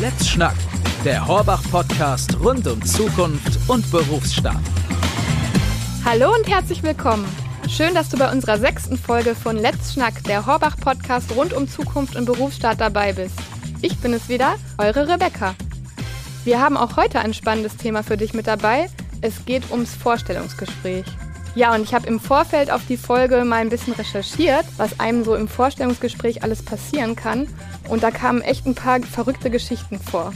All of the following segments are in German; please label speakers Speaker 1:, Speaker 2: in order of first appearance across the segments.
Speaker 1: Let's Schnack, der Horbach-Podcast rund um Zukunft und Berufsstart.
Speaker 2: Hallo und herzlich willkommen. Schön, dass du bei unserer sechsten Folge von Let's Schnack, der Horbach-Podcast rund um Zukunft und Berufsstart dabei bist. Ich bin es wieder, eure Rebecca. Wir haben auch heute ein spannendes Thema für dich mit dabei. Es geht ums Vorstellungsgespräch. Ja, und ich habe im Vorfeld auf die Folge mal ein bisschen recherchiert, was einem so im Vorstellungsgespräch alles passieren kann. Und da kamen echt ein paar verrückte Geschichten vor.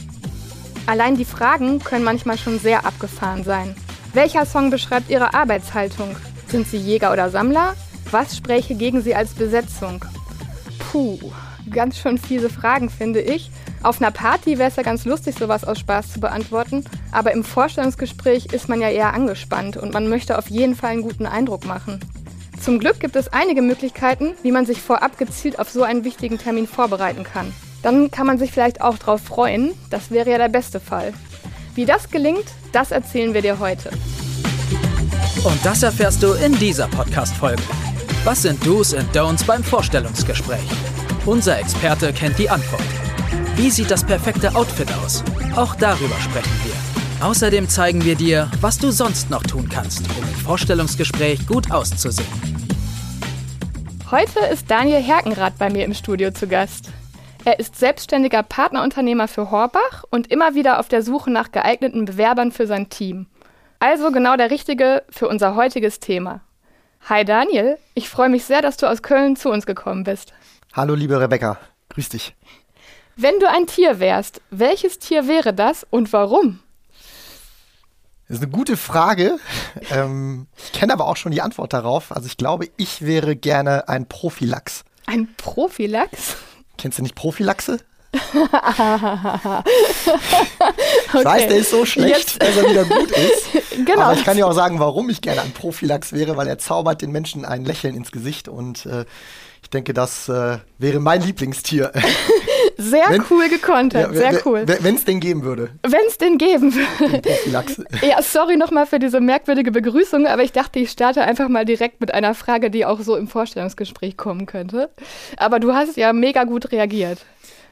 Speaker 2: Allein die Fragen können manchmal schon sehr abgefahren sein. Welcher Song beschreibt Ihre Arbeitshaltung? Sind Sie Jäger oder Sammler? Was spräche gegen Sie als Besetzung? Puh, ganz schön fiese Fragen, finde ich. Auf einer Party wäre es ja ganz lustig, sowas aus Spaß zu beantworten. Aber im Vorstellungsgespräch ist man ja eher angespannt und man möchte auf jeden Fall einen guten Eindruck machen. Zum Glück gibt es einige Möglichkeiten, wie man sich vorab gezielt auf so einen wichtigen Termin vorbereiten kann. Dann kann man sich vielleicht auch darauf freuen. Das wäre ja der beste Fall. Wie das gelingt, das erzählen wir dir heute.
Speaker 1: Und das erfährst du in dieser Podcast-Folge. Was sind Do's und Don'ts beim Vorstellungsgespräch? Unser Experte kennt die Antwort. Wie sieht das perfekte Outfit aus? Auch darüber sprechen wir. Außerdem zeigen wir dir, was du sonst noch tun kannst, um im Vorstellungsgespräch gut auszusehen.
Speaker 2: Heute ist Daniel Herkenrath bei mir im Studio zu Gast. Er ist selbstständiger Partnerunternehmer für Horbach und immer wieder auf der Suche nach geeigneten Bewerbern für sein Team. Also genau der Richtige für unser heutiges Thema. Hi Daniel, ich freue mich sehr, dass du aus Köln zu uns gekommen bist.
Speaker 3: Hallo liebe Rebecca, grüß dich.
Speaker 2: Wenn du ein Tier wärst, welches Tier wäre das und warum?
Speaker 3: Das ist eine gute Frage. Ähm, ich kenne aber auch schon die Antwort darauf. Also ich glaube, ich wäre gerne ein Prophylax.
Speaker 2: Ein Prophylax?
Speaker 3: Kennst du nicht Prophylaxe? okay. Ich weiß, der ist so schlecht, Jetzt. dass er wieder gut ist. Genau. Aber ich kann ja auch sagen, warum ich gerne ein Prophylax wäre, weil er zaubert den Menschen ein Lächeln ins Gesicht und äh, ich denke, das äh, wäre mein Lieblingstier.
Speaker 2: Sehr wenn, cool gekontert, ja, sehr cool.
Speaker 3: Wenn es den geben würde.
Speaker 2: Wenn es den geben würde. ja, sorry nochmal für diese merkwürdige Begrüßung, aber ich dachte, ich starte einfach mal direkt mit einer Frage, die auch so im Vorstellungsgespräch kommen könnte. Aber du hast ja mega gut reagiert.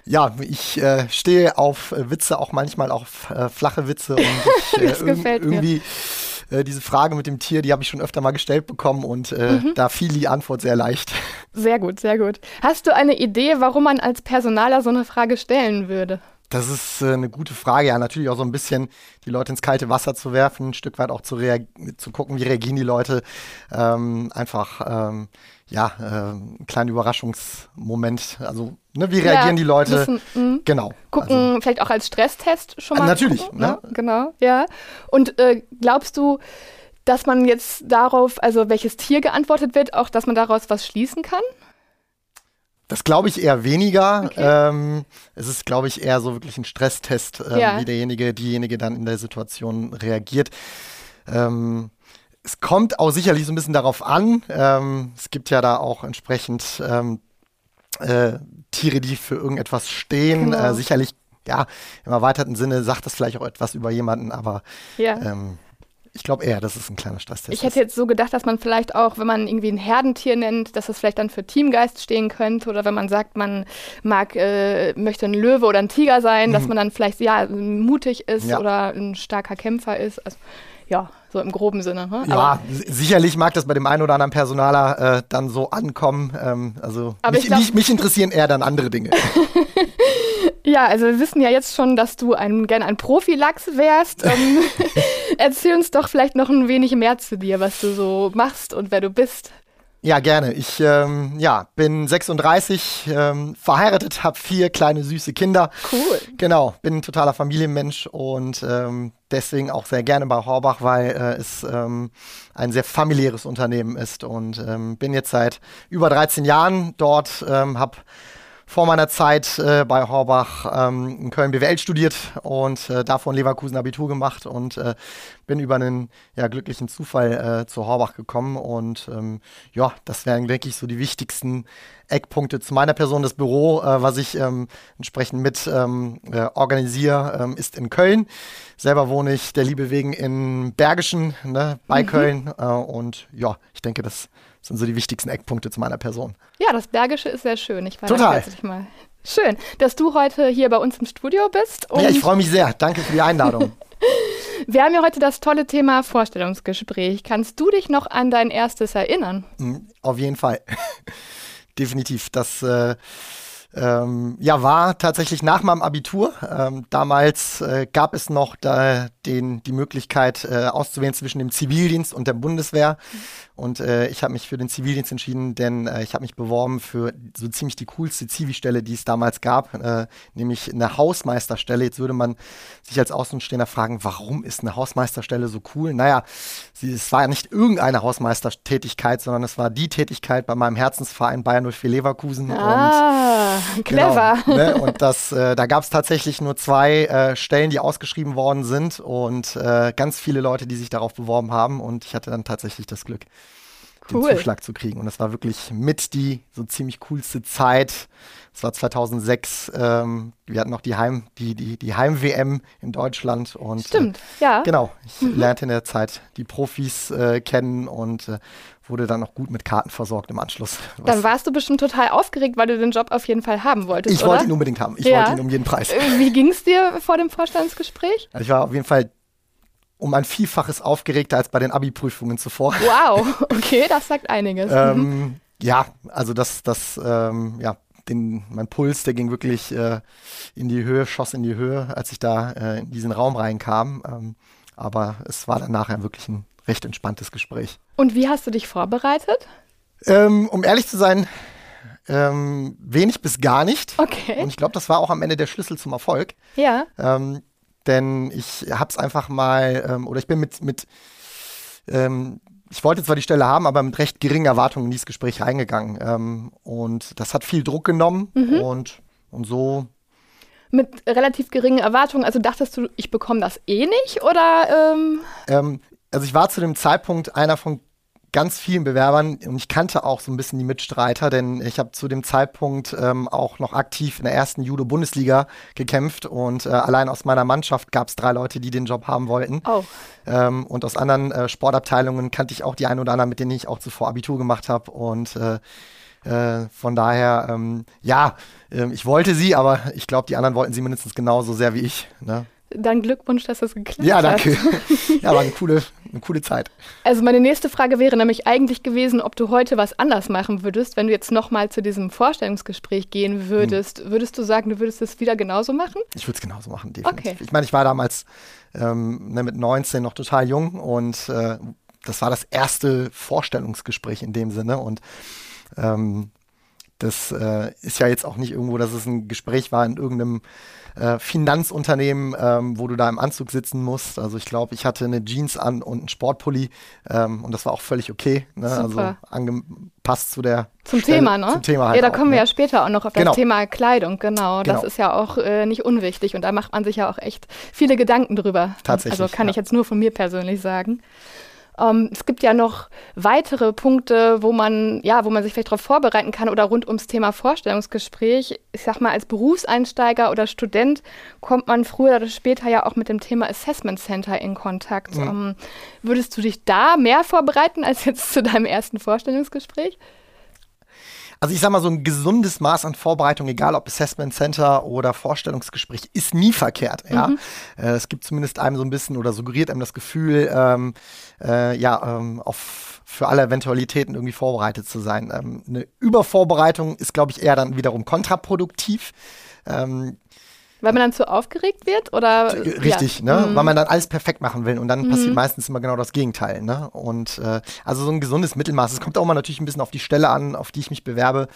Speaker 3: Ja, ich äh, stehe auf äh, Witze, auch manchmal auf äh, flache Witze. Und ich,
Speaker 2: das äh, gefällt mir. irgendwie
Speaker 3: äh, diese Frage mit dem Tier, die habe ich schon öfter mal gestellt bekommen und äh, mhm. da fiel die Antwort sehr leicht.
Speaker 2: Sehr gut, sehr gut. Hast du eine Idee, warum man als Personaler so eine Frage stellen würde?
Speaker 3: Das ist äh, eine gute Frage. Ja, natürlich auch so ein bisschen die Leute ins kalte Wasser zu werfen, ein Stück weit auch zu, zu gucken, wie reagieren die Leute. Ähm, einfach, ähm, ja, äh, einen kleinen Überraschungsmoment. Also, ne, wie reagieren ja, die Leute? Müssen,
Speaker 2: mhm. genau. Gucken, also, vielleicht auch als Stresstest schon mal.
Speaker 3: Natürlich, gucken, ne?
Speaker 2: Ja, genau, ja. Und äh, glaubst du, dass man jetzt darauf, also welches Tier geantwortet wird, auch, dass man daraus was schließen kann?
Speaker 3: Das glaube ich eher weniger. Okay. Ähm, es ist, glaube ich, eher so wirklich ein Stresstest, ähm, ja. wie derjenige, diejenige dann in der Situation reagiert. Ähm, es kommt auch sicherlich so ein bisschen darauf an. Ähm, es gibt ja da auch entsprechend ähm, äh, Tiere, die für irgendetwas stehen. Genau. Äh, sicherlich, ja, im erweiterten Sinne sagt das vielleicht auch etwas über jemanden, aber ja. Ich glaube eher, dass es ein kleiner Stresstest
Speaker 2: Ich hätte jetzt so gedacht, dass man vielleicht auch, wenn man irgendwie ein Herdentier nennt, dass das vielleicht dann für Teamgeist stehen könnte. Oder wenn man sagt, man mag, äh, möchte ein Löwe oder ein Tiger sein, mhm. dass man dann vielleicht ja mutig ist ja. oder ein starker Kämpfer ist. Also, ja, so im groben Sinne. Ne?
Speaker 3: Ja, aber sicherlich mag das bei dem einen oder anderen Personaler äh, dann so ankommen. Ähm, also mich, glaub, mich, mich, interessieren eher dann andere Dinge.
Speaker 2: ja, also wir wissen ja jetzt schon, dass du ein, gerne ein Profi-Lachs wärst. Ähm, erzähl uns doch vielleicht noch ein wenig mehr zu dir, was du so machst und wer du bist.
Speaker 3: Ja, gerne. Ich ähm, ja, bin 36, ähm, verheiratet, habe vier kleine süße Kinder.
Speaker 2: Cool.
Speaker 3: Genau, bin ein totaler Familienmensch und ähm, deswegen auch sehr gerne bei Horbach, weil äh, es ähm, ein sehr familiäres Unternehmen ist und ähm, bin jetzt seit über 13 Jahren dort, ähm, habe vor meiner Zeit äh, bei Horbach ähm, in Köln BWL studiert und äh, davon Leverkusen Abitur gemacht und äh, bin über einen ja, glücklichen Zufall äh, zu Horbach gekommen. Und ähm, ja, das wären wirklich so die wichtigsten Eckpunkte zu meiner Person. Das Büro, äh, was ich ähm, entsprechend mit ähm, äh, organisiere, ähm, ist in Köln. Selber wohne ich der Liebe wegen in Bergischen ne, bei mhm. Köln. und ja, ich denke, das das sind so die wichtigsten Eckpunkte zu meiner Person.
Speaker 2: Ja, das Bergische ist sehr schön. Ich war
Speaker 3: Total.
Speaker 2: da mal. Schön, dass du heute hier bei uns im Studio bist.
Speaker 3: ja, ich freue mich sehr. Danke für die Einladung.
Speaker 2: Wir haben ja heute das tolle Thema Vorstellungsgespräch. Kannst du dich noch an dein erstes erinnern?
Speaker 3: Mhm, auf jeden Fall. Definitiv. Das äh, ähm, ja, war tatsächlich nach meinem Abitur. Ähm, damals äh, gab es noch da den, die Möglichkeit äh, auszuwählen zwischen dem Zivildienst und der Bundeswehr. Mhm. Und äh, ich habe mich für den Zivildienst entschieden, denn äh, ich habe mich beworben für so ziemlich die coolste Zivilstelle, die es damals gab, äh, nämlich eine Hausmeisterstelle. Jetzt würde man sich als Außenstehender fragen, warum ist eine Hausmeisterstelle so cool? Naja, sie, es war ja nicht irgendeine Hausmeistertätigkeit, sondern es war die Tätigkeit bei meinem Herzensverein Bayern 04 Leverkusen.
Speaker 2: Ah, und, clever.
Speaker 3: Genau, ne, und das, äh, da gab es tatsächlich nur zwei äh, Stellen, die ausgeschrieben worden sind und äh, ganz viele Leute, die sich darauf beworben haben. Und ich hatte dann tatsächlich das Glück cool. den Zuschlag zu kriegen. Und das war wirklich mit die so ziemlich coolste Zeit. Das war 2006. Ähm, wir hatten noch die Heim, die, die, die Heim-WM in Deutschland. Und,
Speaker 2: Stimmt, äh, ja.
Speaker 3: Genau. Ich mhm. lernte in der Zeit die Profis äh, kennen und äh, wurde dann noch gut mit Karten versorgt im Anschluss.
Speaker 2: Dann warst du bestimmt total aufgeregt, weil du den Job auf jeden Fall haben wolltest.
Speaker 3: Ich oder? wollte ihn unbedingt haben. Ich ja. wollte ihn um jeden Preis.
Speaker 2: Äh, wie ging es dir vor dem Vorstandsgespräch?
Speaker 3: Also ich war auf jeden Fall um ein Vielfaches aufgeregter als bei den Abi-Prüfungen zuvor.
Speaker 2: Wow, okay, das sagt einiges.
Speaker 3: ähm, mhm. ja, also das, das, ähm, ja, den, mein Puls, der ging wirklich äh, in die Höhe, schoss in die Höhe, als ich da äh, in diesen Raum reinkam. Ähm, aber es war dann nachher wirklich ein recht entspanntes Gespräch.
Speaker 2: Und wie hast du dich vorbereitet?
Speaker 3: Ähm, um ehrlich zu sein, ähm, wenig bis gar nicht.
Speaker 2: Okay.
Speaker 3: Und ich glaube, das war auch am Ende der Schlüssel zum Erfolg.
Speaker 2: Ja.
Speaker 3: Denn ich habe es einfach mal, ähm, oder ich bin mit, mit ähm, ich wollte zwar die Stelle haben, aber mit recht geringen Erwartungen in dieses Gespräch reingegangen. Ähm, und das hat viel Druck genommen mhm. und, und so.
Speaker 2: Mit relativ geringen Erwartungen, also dachtest du, ich bekomme das eh nicht oder?
Speaker 3: Ähm? ähm also ich war zu dem Zeitpunkt einer von ganz vielen Bewerbern und ich kannte auch so ein bisschen die Mitstreiter, denn ich habe zu dem Zeitpunkt ähm, auch noch aktiv in der ersten Judo-Bundesliga gekämpft und äh, allein aus meiner Mannschaft gab es drei Leute, die den Job haben wollten.
Speaker 2: Oh.
Speaker 3: Ähm, und aus anderen äh, Sportabteilungen kannte ich auch die ein oder anderen, mit denen ich auch zuvor Abitur gemacht habe und äh, äh, von daher, ähm, ja, ähm, ich wollte sie, aber ich glaube, die anderen wollten sie mindestens genauso sehr wie ich. Ne?
Speaker 2: Dann Glückwunsch, dass das geklappt hat.
Speaker 3: Ja, danke. ja, war eine coole, eine coole Zeit.
Speaker 2: Also meine nächste Frage wäre nämlich eigentlich gewesen, ob du heute was anders machen würdest, wenn du jetzt nochmal zu diesem Vorstellungsgespräch gehen würdest. Hm. Würdest du sagen, du würdest es wieder genauso machen?
Speaker 3: Ich würde es genauso machen, definitiv. Okay. Ich meine, ich war damals ähm, ne, mit 19 noch total jung und äh, das war das erste Vorstellungsgespräch in dem Sinne und ähm, das äh, ist ja jetzt auch nicht irgendwo, dass es ein Gespräch war in irgendeinem äh, Finanzunternehmen, ähm, wo du da im Anzug sitzen musst. Also ich glaube, ich hatte eine Jeans an und einen Sportpulli ähm, und das war auch völlig okay. Ne? Also angepasst zu der
Speaker 2: zum Stelle, Thema, ne?
Speaker 3: Zum Thema
Speaker 2: halt Ja, da kommen ne? wir ja später auch noch auf
Speaker 3: genau.
Speaker 2: das Thema Kleidung, genau. Das genau. ist ja auch äh, nicht unwichtig und da macht man sich ja auch echt viele Gedanken drüber.
Speaker 3: Tatsächlich.
Speaker 2: Also kann
Speaker 3: ja.
Speaker 2: ich jetzt nur von mir persönlich sagen. Ähm, es gibt ja noch weitere Punkte, wo man, ja, wo man sich vielleicht darauf vorbereiten kann oder rund ums Thema Vorstellungsgespräch. Ich sag mal, als Berufseinsteiger oder Student kommt man früher oder später ja auch mit dem Thema Assessment Center in Kontakt. Mhm. Ähm, würdest du dich da mehr vorbereiten als jetzt zu deinem ersten Vorstellungsgespräch?
Speaker 3: Also ich sag mal, so ein gesundes Maß an Vorbereitung, egal ob Assessment Center oder Vorstellungsgespräch, ist nie verkehrt. Ja? Mhm. Äh, es gibt zumindest einem so ein bisschen oder suggeriert einem das Gefühl, ähm, äh, ja, ähm, auf für alle Eventualitäten irgendwie vorbereitet zu sein. Ähm, eine Übervorbereitung ist, glaube ich, eher dann wiederum kontraproduktiv. Ähm,
Speaker 2: weil man dann zu aufgeregt wird? Oder?
Speaker 3: Richtig, ja. ne? Mhm. Weil man dann alles perfekt machen will und dann mhm. passiert meistens immer genau das Gegenteil. Ne? Und äh, also so ein gesundes Mittelmaß. Es kommt auch mal natürlich ein bisschen auf die Stelle an, auf die ich mich bewerbe.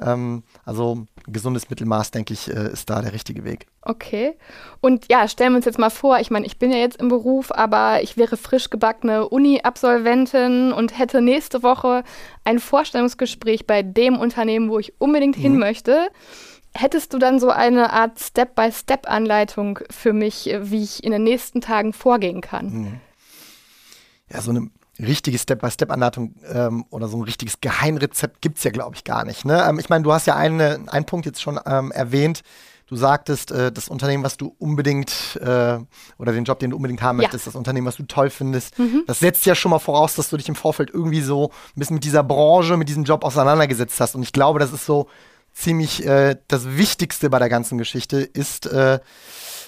Speaker 3: Ähm, also gesundes Mittelmaß, denke ich, äh, ist da der richtige Weg.
Speaker 2: Okay. Und ja, stellen wir uns jetzt mal vor, ich meine, ich bin ja jetzt im Beruf, aber ich wäre frisch gebackene Uni-Absolventin und hätte nächste Woche ein Vorstellungsgespräch bei dem Unternehmen, wo ich unbedingt mhm. hin möchte. Hättest du dann so eine Art Step-by-Step-Anleitung für mich, wie ich in den nächsten Tagen vorgehen kann? Mhm.
Speaker 3: Ja, so eine richtige Step-by-Step-Anleitung ähm, oder so ein richtiges Geheimrezept gibt es ja, glaube ich, gar nicht. Ne? Ähm, ich meine, du hast ja eine, einen Punkt jetzt schon ähm, erwähnt. Du sagtest, äh, das Unternehmen, was du unbedingt äh, oder den Job, den du unbedingt haben möchtest, ja. das Unternehmen, was du toll findest, mhm. das setzt ja schon mal voraus, dass du dich im Vorfeld irgendwie so ein bisschen mit dieser Branche, mit diesem Job auseinandergesetzt hast. Und ich glaube, das ist so ziemlich äh, das Wichtigste bei der ganzen Geschichte ist, äh,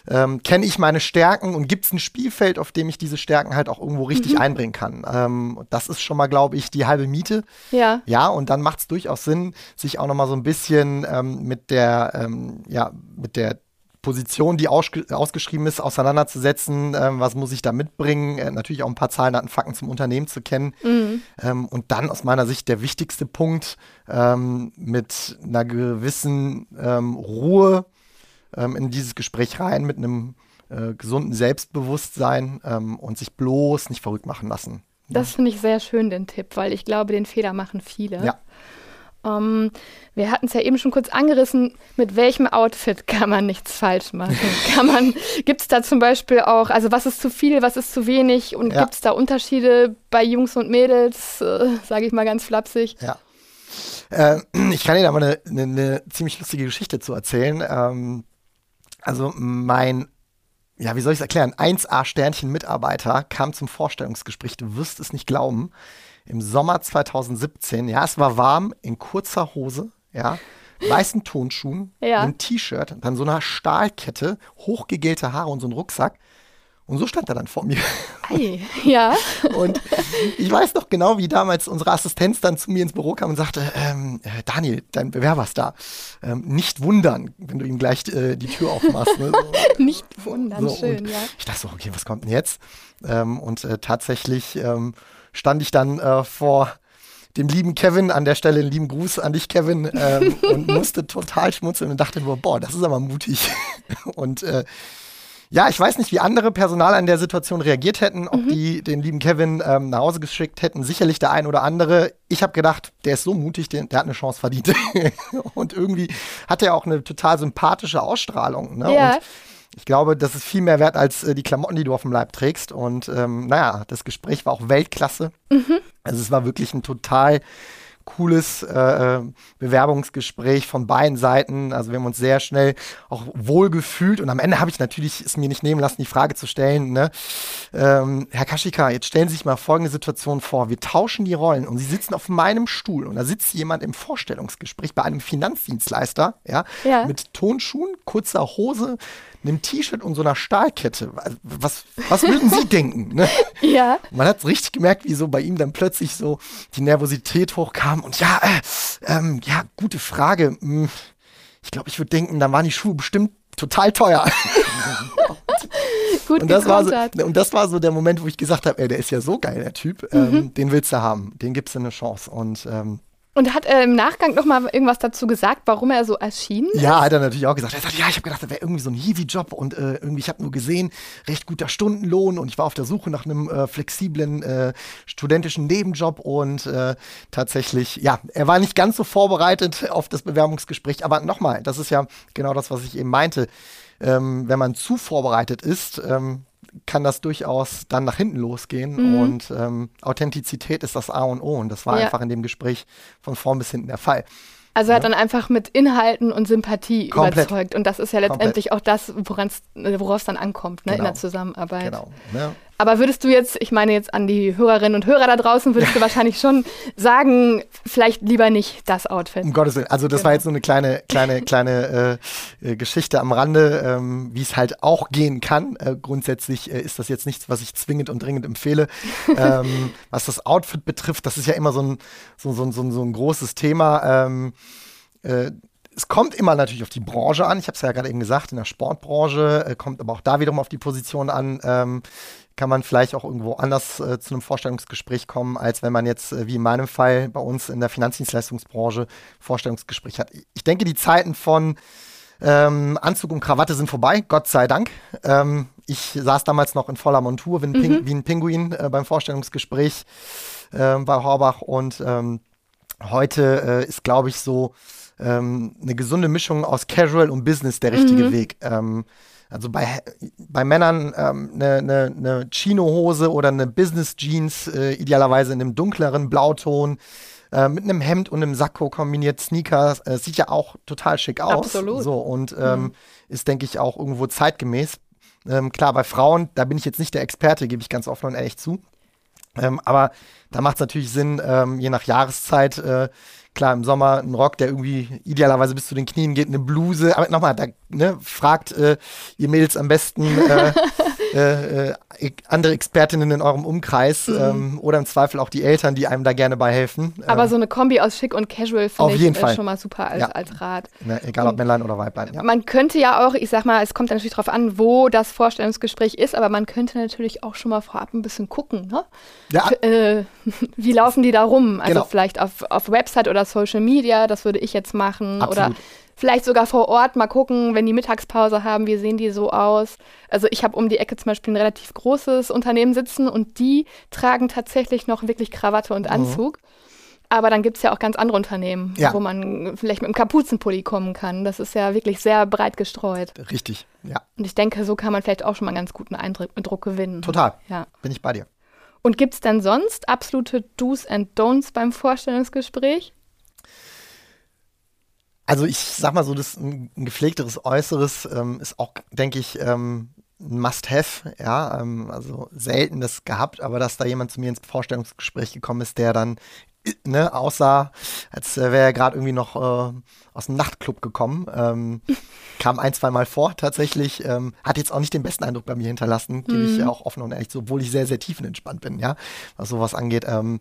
Speaker 3: ähm, kenne ich meine Stärken und gibt es ein Spielfeld, auf dem ich diese Stärken halt auch irgendwo richtig mhm. einbringen kann. Ähm, das ist schon mal, glaube ich, die halbe Miete.
Speaker 2: Ja.
Speaker 3: Ja, und dann macht es durchaus Sinn, sich auch noch mal so ein bisschen ähm, mit der, ähm, ja, mit der Position, die ausgeschrieben ist, auseinanderzusetzen. Ähm, was muss ich da mitbringen? Äh, natürlich auch ein paar Zahlen, Daten, Fakten zum Unternehmen zu kennen. Mhm. Ähm, und dann aus meiner Sicht der wichtigste Punkt, ähm, mit einer gewissen ähm, Ruhe ähm, in dieses Gespräch rein, mit einem äh, gesunden Selbstbewusstsein ähm, und sich bloß nicht verrückt machen lassen.
Speaker 2: Das finde ich sehr schön, den Tipp, weil ich glaube, den Fehler machen viele.
Speaker 3: Ja.
Speaker 2: Um, ähm, wir hatten es ja eben schon kurz angerissen, mit welchem Outfit kann man nichts falsch machen? kann man, gibt es da zum Beispiel auch, also was ist zu viel, was ist zu wenig und ja. gibt es da Unterschiede bei Jungs und Mädels, äh, sage ich mal ganz flapsig?
Speaker 3: Ja. Äh, ich kann dir da mal eine, eine, eine, ziemlich lustige Geschichte zu erzählen. Ähm, also mein ja, wie soll ich es erklären? 1A-Sternchen-Mitarbeiter kam zum Vorstellungsgespräch, du wirst es nicht glauben im Sommer 2017. Ja, es war warm, in kurzer Hose, ja, weißen Tonschuhen, ja. einem T-Shirt, dann so einer Stahlkette, hochgegelte Haare und so ein Rucksack. Und so stand er dann vor mir.
Speaker 2: Ei, ja.
Speaker 3: Und ich weiß noch genau, wie damals unsere Assistenz dann zu mir ins Büro kam und sagte, ähm, äh, Daniel, dein Bewerber ist da. Ähm, nicht wundern, wenn du ihm gleich äh, die Tür aufmachst. Ne?
Speaker 2: nicht wundern, so,
Speaker 3: schön,
Speaker 2: ja.
Speaker 3: Ich dachte so, okay, was kommt denn jetzt? Ähm, und äh, tatsächlich ähm, stand ich dann äh, vor dem lieben Kevin, an der Stelle einen lieben Gruß an dich, Kevin, ähm, und musste total schmunzeln und dachte nur, boah, das ist aber mutig. und äh, ja, ich weiß nicht, wie andere Personal an der Situation reagiert hätten, ob mhm. die den lieben Kevin ähm, nach Hause geschickt hätten. Sicherlich der ein oder andere. Ich habe gedacht, der ist so mutig, der, der hat eine Chance verdient. und irgendwie hat er auch eine total sympathische Ausstrahlung. Ne?
Speaker 2: Ja.
Speaker 3: Und ich glaube, das ist viel mehr wert als äh, die Klamotten, die du auf dem Leib trägst. Und ähm, naja, das Gespräch war auch Weltklasse. Mhm. Also es war wirklich ein total cooles äh, äh, Bewerbungsgespräch von beiden Seiten. Also wir haben uns sehr schnell auch wohl gefühlt und am Ende habe ich natürlich es mir nicht nehmen lassen, die Frage zu stellen, ne? ähm, Herr Kaschika, jetzt stellen Sie sich mal folgende Situation vor. Wir tauschen die Rollen und Sie sitzen auf meinem Stuhl und da sitzt jemand im Vorstellungsgespräch bei einem Finanzdienstleister, ja,
Speaker 2: ja.
Speaker 3: mit Tonschuhen, kurzer Hose, einem T-Shirt und so einer Stahlkette. Was, was würden Sie denken? Ne?
Speaker 2: Ja.
Speaker 3: Man hat richtig gemerkt, wie so bei ihm dann plötzlich so die Nervosität hochkam. Und ja, äh, ähm, ja, gute Frage. Hm, ich glaube, ich würde denken, dann waren die Schuhe bestimmt total teuer.
Speaker 2: Gut
Speaker 3: und das, war so, und das war so der Moment, wo ich gesagt habe, ey, der ist ja so geil, der Typ. Ähm, mhm. Den willst du haben. Den gibst du eine Chance. Und ähm,
Speaker 2: und hat er im Nachgang noch mal irgendwas dazu gesagt, warum er so erschienen
Speaker 3: ist? Ja, hat er natürlich auch gesagt. Er sagt, ja, ich habe gedacht, das wäre irgendwie so ein Hiwi-Job und äh, irgendwie, ich habe nur gesehen, recht guter Stundenlohn und ich war auf der Suche nach einem äh, flexiblen äh, studentischen Nebenjob und äh, tatsächlich, ja, er war nicht ganz so vorbereitet auf das Bewerbungsgespräch, aber nochmal, das ist ja genau das, was ich eben meinte. Ähm, wenn man zu vorbereitet ist, ähm, kann das durchaus dann nach hinten losgehen. Mhm. Und ähm, Authentizität ist das A und O. Und das war ja. einfach in dem Gespräch von vorn bis hinten der Fall.
Speaker 2: Also er hat dann einfach mit Inhalten und Sympathie Komplett. überzeugt. Und das ist ja letztendlich Komplett. auch das, worauf es dann ankommt, ne, genau. in der genau. Zusammenarbeit.
Speaker 3: Genau. Ne?
Speaker 2: Aber würdest du jetzt, ich meine jetzt an die Hörerinnen und Hörer da draußen, würdest du wahrscheinlich schon sagen, vielleicht lieber nicht das Outfit.
Speaker 3: Um Gottes Willen. Also das genau. war jetzt nur eine kleine, kleine, kleine äh, äh, Geschichte am Rande, ähm, wie es halt auch gehen kann. Äh, grundsätzlich äh, ist das jetzt nichts, was ich zwingend und dringend empfehle. ähm, was das Outfit betrifft, das ist ja immer so ein, so, so, so, so ein großes Thema. Ähm, äh, es kommt immer natürlich auf die Branche an. Ich habe es ja gerade eben gesagt, in der Sportbranche äh, kommt aber auch da wiederum auf die Position an. Ähm, kann man vielleicht auch irgendwo anders äh, zu einem Vorstellungsgespräch kommen, als wenn man jetzt, äh, wie in meinem Fall, bei uns in der Finanzdienstleistungsbranche Vorstellungsgespräch hat. Ich denke, die Zeiten von ähm, Anzug und Krawatte sind vorbei, Gott sei Dank. Ähm, ich saß damals noch in voller Montur wie ein, Ping mhm. wie ein Pinguin äh, beim Vorstellungsgespräch äh, bei Horbach und ähm, heute äh, ist, glaube ich, so ähm, eine gesunde Mischung aus Casual und Business der richtige mhm. Weg. Ähm, also bei, bei Männern eine ähm, ne, Chino-Hose oder eine Business-Jeans, äh, idealerweise in einem dunkleren Blauton, äh, mit einem Hemd und einem Sakko kombiniert, Sneakers, äh, sieht ja auch total schick aus.
Speaker 2: Absolut.
Speaker 3: So, und ähm, mhm. ist, denke ich, auch irgendwo zeitgemäß. Ähm, klar, bei Frauen, da bin ich jetzt nicht der Experte, gebe ich ganz offen und ehrlich zu. Ähm, aber da macht es natürlich Sinn, ähm, je nach Jahreszeit, äh, klar, im Sommer ein Rock, der irgendwie idealerweise bis zu den Knien geht, eine Bluse. Aber nochmal, da ne, fragt äh, ihr Mädels am besten äh, äh, äh andere Expertinnen in eurem Umkreis mhm. ähm, oder im Zweifel auch die Eltern, die einem da gerne bei helfen.
Speaker 2: Aber ähm, so eine Kombi aus schick und casual finde ich jeden Fall. schon mal super als, ja. als Rat.
Speaker 3: Ne, egal ob Männlein oder Weiblein.
Speaker 2: Ja. Man könnte ja auch, ich sag mal, es kommt natürlich darauf an, wo das Vorstellungsgespräch ist, aber man könnte natürlich auch schon mal vorab ein bisschen gucken. Ne? Ja. Äh, wie laufen die da rum? Also genau. vielleicht auf, auf Website oder Social Media, das würde ich jetzt machen. Absolut. Oder Vielleicht sogar vor Ort mal gucken, wenn die Mittagspause haben, wie sehen die so aus. Also ich habe um die Ecke zum Beispiel ein relativ großes Unternehmen sitzen und die tragen tatsächlich noch wirklich Krawatte und mhm. Anzug. Mhm. Aber dann gibt es ja auch ganz andere Unternehmen, ja. wo man vielleicht mit einem Kapuzenpulli kommen kann. Das ist ja wirklich sehr breit gestreut.
Speaker 3: Richtig, ja.
Speaker 2: Und ich denke, so kann man vielleicht auch schon mal einen ganz guten Eindruck gewinnen.
Speaker 3: Total. Ja. Bin ich bei dir.
Speaker 2: Und gibt es denn sonst absolute Do's and Don'ts beim Vorstellungsgespräch?
Speaker 3: Also ich sag mal so, das ein, gepflegteres Äußeres ähm, ist auch, denke ich, ähm, ein Must-Have, ja, ähm, also selten das gehabt, aber dass da jemand zu mir ins Vorstellungsgespräch gekommen ist, der dann ne, aussah, als wäre er gerade irgendwie noch äh, aus dem Nachtclub gekommen. Ähm, kam ein, zwei Mal vor tatsächlich. Ähm, hat jetzt auch nicht den besten Eindruck bei mir hinterlassen, gebe ich mhm. auch offen und ehrlich, obwohl ich sehr, sehr tiefenentspannt bin, ja, was sowas angeht. Ähm,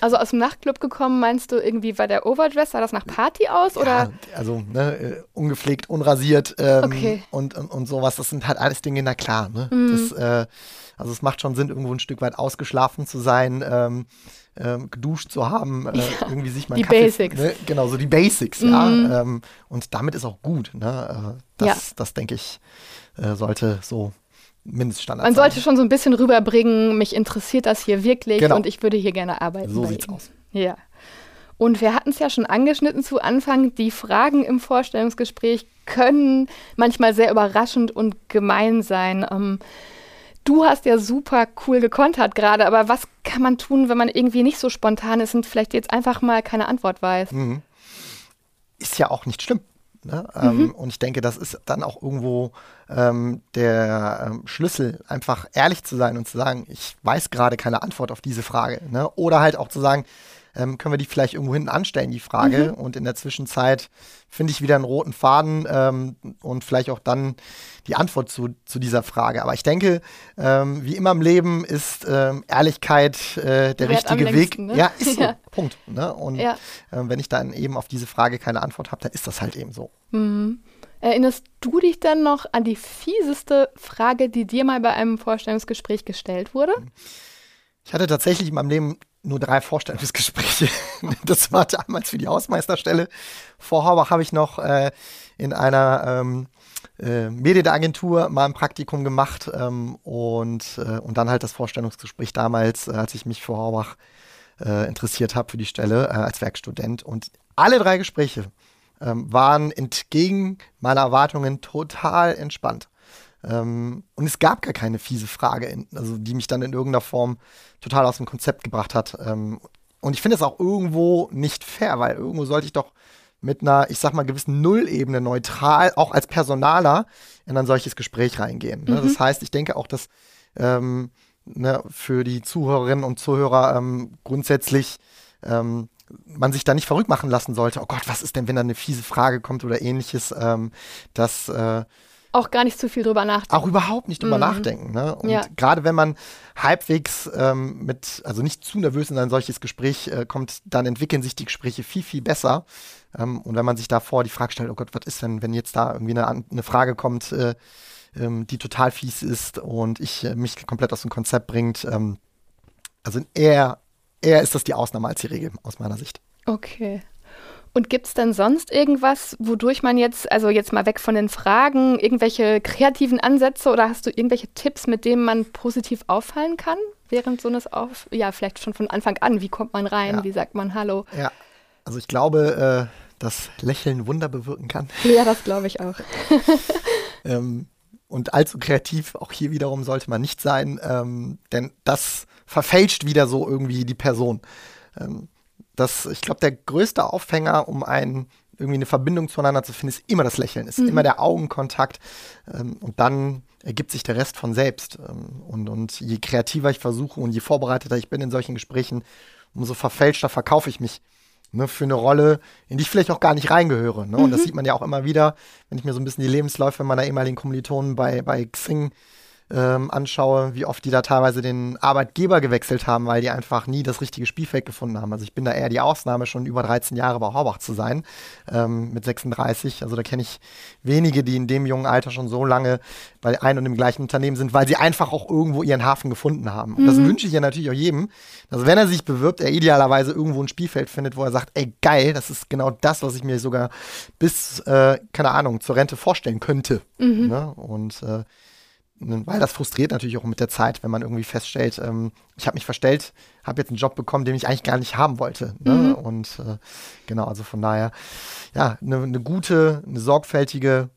Speaker 2: also aus dem Nachtclub gekommen, meinst du irgendwie, war der Overdress, sah das nach Party aus? Oder? Ja,
Speaker 3: also ne, äh, ungepflegt, unrasiert ähm, okay. und, und, und, sowas, das sind halt alles Dinge, na klar, ne? Mhm. Das, äh, also es macht schon Sinn, irgendwo ein Stück weit ausgeschlafen zu sein. Ähm, ähm, geduscht zu haben, äh, ja, irgendwie sich mal
Speaker 2: Die Kaffee, Basics.
Speaker 3: Ne, genau, so die Basics, mhm. ja. Ähm, und damit ist auch gut. Ne? Äh, das, ja. das denke ich, äh, sollte so Mindeststandard
Speaker 2: Man sein. sollte schon so ein bisschen rüberbringen, mich interessiert das hier wirklich genau. und ich würde hier gerne arbeiten.
Speaker 3: So sieht's Ihnen. aus.
Speaker 2: Ja. Und wir hatten es ja schon angeschnitten zu Anfang, die Fragen im Vorstellungsgespräch können manchmal sehr überraschend und gemein sein. Ähm, Du hast ja super cool gekontert gerade, aber was kann man tun, wenn man irgendwie nicht so spontan ist und vielleicht jetzt einfach mal keine Antwort weiß? Mhm.
Speaker 3: Ist ja auch nicht schlimm. Ne? Ähm, mhm. Ähm, und ich denke, das ist dann auch irgendwo ähm, der ähm, Schlüssel, einfach ehrlich zu sein und zu sagen, ich weiß gerade keine Antwort auf diese Frage. Ne? Oder halt auch zu sagen, ähm, können wir die vielleicht irgendwo hinten anstellen, die Frage. Mhm. Und in der Zwischenzeit finde ich wieder einen roten Faden ähm, und vielleicht auch dann die Antwort zu, zu dieser Frage. Aber ich denke, ähm, wie immer im Leben ist ähm, Ehrlichkeit äh, der Wert richtige Weg. Ne? Ja, ist so. ja. Punkt. Ne? Und ja. äh, wenn ich dann eben auf diese Frage keine Antwort habe, dann ist das halt eben so.
Speaker 2: Mhm. Erinnerst du dich dann noch an die fieseste Frage, die dir mal bei einem Vorstellungsgespräch gestellt wurde?
Speaker 3: Ich hatte tatsächlich in meinem Leben nur drei Vorstellungsgespräche. das war damals für die Hausmeisterstelle. Vor Horbach habe ich noch äh, in einer ähm, äh, Medienagentur mal ein Praktikum gemacht ähm, und, äh, und dann halt das Vorstellungsgespräch damals, äh, als ich mich für Horbach äh, interessiert habe für die Stelle äh, als Werkstudent. Und alle drei Gespräche ähm, waren entgegen meiner Erwartungen total entspannt. Ähm, und es gab gar keine fiese Frage, in, also die mich dann in irgendeiner Form total aus dem Konzept gebracht hat. Ähm, und ich finde es auch irgendwo nicht fair, weil irgendwo sollte ich doch mit einer, ich sag mal, gewissen Nullebene neutral, auch als Personaler, in ein solches Gespräch reingehen. Ne? Mhm. Das heißt, ich denke auch, dass ähm, ne, für die Zuhörerinnen und Zuhörer ähm, grundsätzlich ähm, man sich da nicht verrückt machen lassen sollte. Oh Gott, was ist denn, wenn da eine fiese Frage kommt oder ähnliches, ähm, dass äh,
Speaker 2: auch gar nicht zu viel drüber nachdenken.
Speaker 3: Auch überhaupt nicht drüber mhm. nachdenken. Ne? Und ja. gerade wenn man halbwegs ähm, mit, also nicht zu nervös in ein solches Gespräch äh, kommt, dann entwickeln sich die Gespräche viel, viel besser. Ähm, und wenn man sich davor die Frage stellt, oh Gott, was ist denn, wenn jetzt da irgendwie eine, eine Frage kommt, äh, ähm, die total fies ist und ich äh, mich komplett aus dem Konzept bringt. Ähm, also eher, eher ist das die Ausnahme als die Regel aus meiner Sicht.
Speaker 2: Okay. Und gibt es denn sonst irgendwas, wodurch man jetzt, also jetzt mal weg von den Fragen, irgendwelche kreativen Ansätze oder hast du irgendwelche Tipps, mit denen man positiv auffallen kann während so eines Auf, ja, vielleicht schon von Anfang an, wie kommt man rein, ja. wie sagt man Hallo?
Speaker 3: Ja, also ich glaube, äh, dass Lächeln Wunder bewirken kann.
Speaker 2: Ja, das glaube ich auch.
Speaker 3: ähm, und allzu kreativ, auch hier wiederum sollte man nicht sein, ähm, denn das verfälscht wieder so irgendwie die Person. Ähm, das, ich glaube, der größte Aufhänger, um einen irgendwie eine Verbindung zueinander zu finden, ist immer das Lächeln, ist mhm. immer der Augenkontakt. Ähm, und dann ergibt sich der Rest von selbst. Ähm, und, und je kreativer ich versuche und je vorbereiteter ich bin in solchen Gesprächen, umso verfälschter verkaufe ich mich ne, für eine Rolle, in die ich vielleicht auch gar nicht reingehöre. Ne? Und das mhm. sieht man ja auch immer wieder, wenn ich mir so ein bisschen die Lebensläufe meiner ehemaligen Kommilitonen bei, bei Xing ähm, anschaue, wie oft die da teilweise den Arbeitgeber gewechselt haben, weil die einfach nie das richtige Spielfeld gefunden haben. Also ich bin da eher die Ausnahme, schon über 13 Jahre bei Horbach zu sein, ähm, mit 36. Also da kenne ich wenige, die in dem jungen Alter schon so lange bei ein und dem gleichen Unternehmen sind, weil sie einfach auch irgendwo ihren Hafen gefunden haben. Und das mhm. wünsche ich ja natürlich auch jedem, dass wenn er sich bewirbt, er idealerweise irgendwo ein Spielfeld findet, wo er sagt, ey geil, das ist genau das, was ich mir sogar bis, äh, keine Ahnung, zur Rente vorstellen könnte. Mhm. Ne? Und äh, weil das frustriert natürlich auch mit der Zeit, wenn man irgendwie feststellt, ähm, ich habe mich verstellt, habe jetzt einen Job bekommen, den ich eigentlich gar nicht haben wollte. Ne? Mhm. Und äh, genau, also von daher, ja, eine ne gute, eine sorgfältige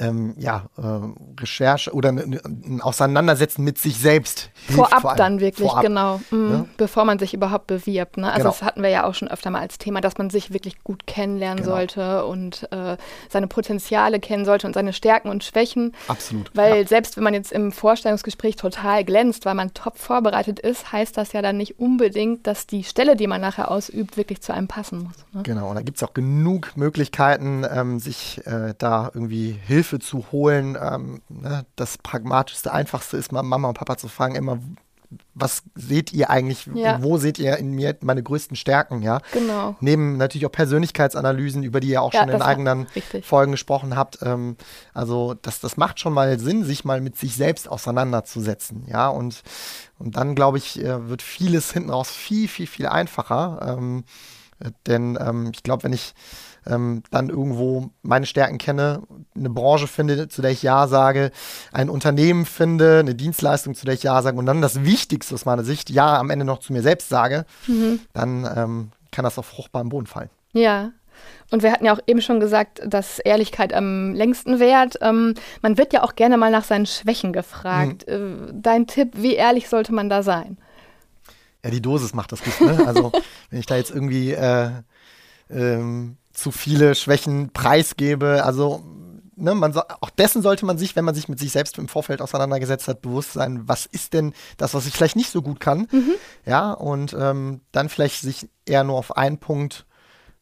Speaker 3: ähm, ja, äh, Recherche oder ein Auseinandersetzen mit sich selbst.
Speaker 2: Vorab vor dann wirklich, Vorab, genau. Mhm, ne? Bevor man sich überhaupt bewirbt. Ne? Also genau. das hatten wir ja auch schon öfter mal als Thema, dass man sich wirklich gut kennenlernen genau. sollte und äh, seine Potenziale kennen sollte und seine Stärken und Schwächen.
Speaker 3: Absolut.
Speaker 2: Weil ja. selbst wenn man jetzt im Vorstellungsgespräch total glänzt, weil man top vorbereitet ist, heißt das ja dann nicht unbedingt, dass die Stelle, die man nachher ausübt, wirklich zu einem passen muss.
Speaker 3: Ne? Genau, und da gibt es auch genug Möglichkeiten, ähm, sich äh, da irgendwie Hilfe Hilfe zu holen. Ähm, ne, das pragmatischste, einfachste ist mal Mama und Papa zu fragen, immer, was seht ihr eigentlich, ja. wo seht ihr in mir meine größten Stärken, ja?
Speaker 2: Genau.
Speaker 3: Neben natürlich auch Persönlichkeitsanalysen, über die ihr auch ja, schon in eigenen Folgen gesprochen habt. Ähm, also das, das macht schon mal Sinn, sich mal mit sich selbst auseinanderzusetzen, ja? Und, und dann, glaube ich, äh, wird vieles hinten raus viel, viel, viel einfacher. Ähm, äh, denn ähm, ich glaube, wenn ich ähm, dann irgendwo meine Stärken kenne, eine Branche finde, zu der ich Ja sage, ein Unternehmen finde, eine Dienstleistung, zu der ich Ja sage und dann das Wichtigste aus meiner Sicht, Ja am Ende noch zu mir selbst sage, mhm. dann ähm, kann das auf fruchtbaren Boden fallen.
Speaker 2: Ja, und wir hatten ja auch eben schon gesagt, dass Ehrlichkeit am längsten währt. Ähm, man wird ja auch gerne mal nach seinen Schwächen gefragt. Mhm. Äh, dein Tipp, wie ehrlich sollte man da sein?
Speaker 3: Ja, die Dosis macht das gut. Ne? Also wenn ich da jetzt irgendwie äh, ähm, zu viele Schwächen preisgebe. Also ne, man so, auch dessen sollte man sich, wenn man sich mit sich selbst im Vorfeld auseinandergesetzt hat, bewusst sein, was ist denn das, was ich vielleicht nicht so gut kann. Mhm. Ja, und ähm, dann vielleicht sich eher nur auf einen Punkt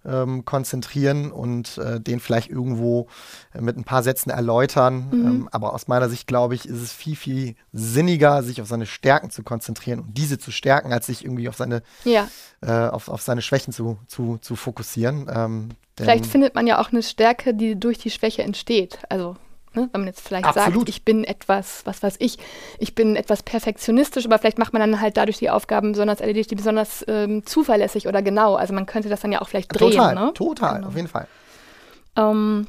Speaker 3: ähm, konzentrieren und äh, den vielleicht irgendwo äh, mit ein paar Sätzen erläutern. Mhm. Ähm, aber aus meiner Sicht, glaube ich, ist es viel, viel sinniger, sich auf seine Stärken zu konzentrieren und diese zu stärken, als sich irgendwie auf seine, ja. äh, auf, auf seine Schwächen zu, zu, zu fokussieren. Ähm,
Speaker 2: vielleicht findet man ja auch eine Stärke, die durch die Schwäche entsteht. Also Ne? Wenn man jetzt vielleicht Absolut. sagt, ich bin etwas, was weiß ich, ich bin etwas perfektionistisch, aber vielleicht macht man dann halt dadurch die Aufgaben besonders erledigt, die besonders ähm, zuverlässig oder genau. Also man könnte das dann ja auch vielleicht drehen.
Speaker 3: Total,
Speaker 2: ne?
Speaker 3: total, genau. auf jeden Fall.
Speaker 2: Ähm,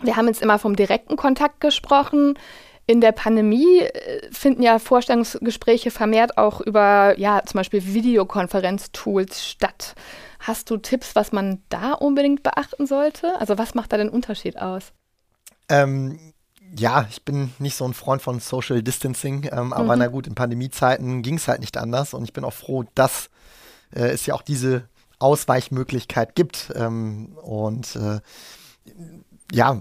Speaker 2: wir haben jetzt immer vom direkten Kontakt gesprochen. In der Pandemie äh, finden ja Vorstellungsgespräche vermehrt auch über, ja, zum Beispiel Videokonferenztools statt. Hast du Tipps, was man da unbedingt beachten sollte? Also was macht da den Unterschied aus?
Speaker 3: Ähm, ja, ich bin nicht so ein Freund von Social Distancing, ähm, aber mhm. na gut, in Pandemiezeiten ging es halt nicht anders und ich bin auch froh, dass äh, es ja auch diese Ausweichmöglichkeit gibt. Ähm, und äh, ja,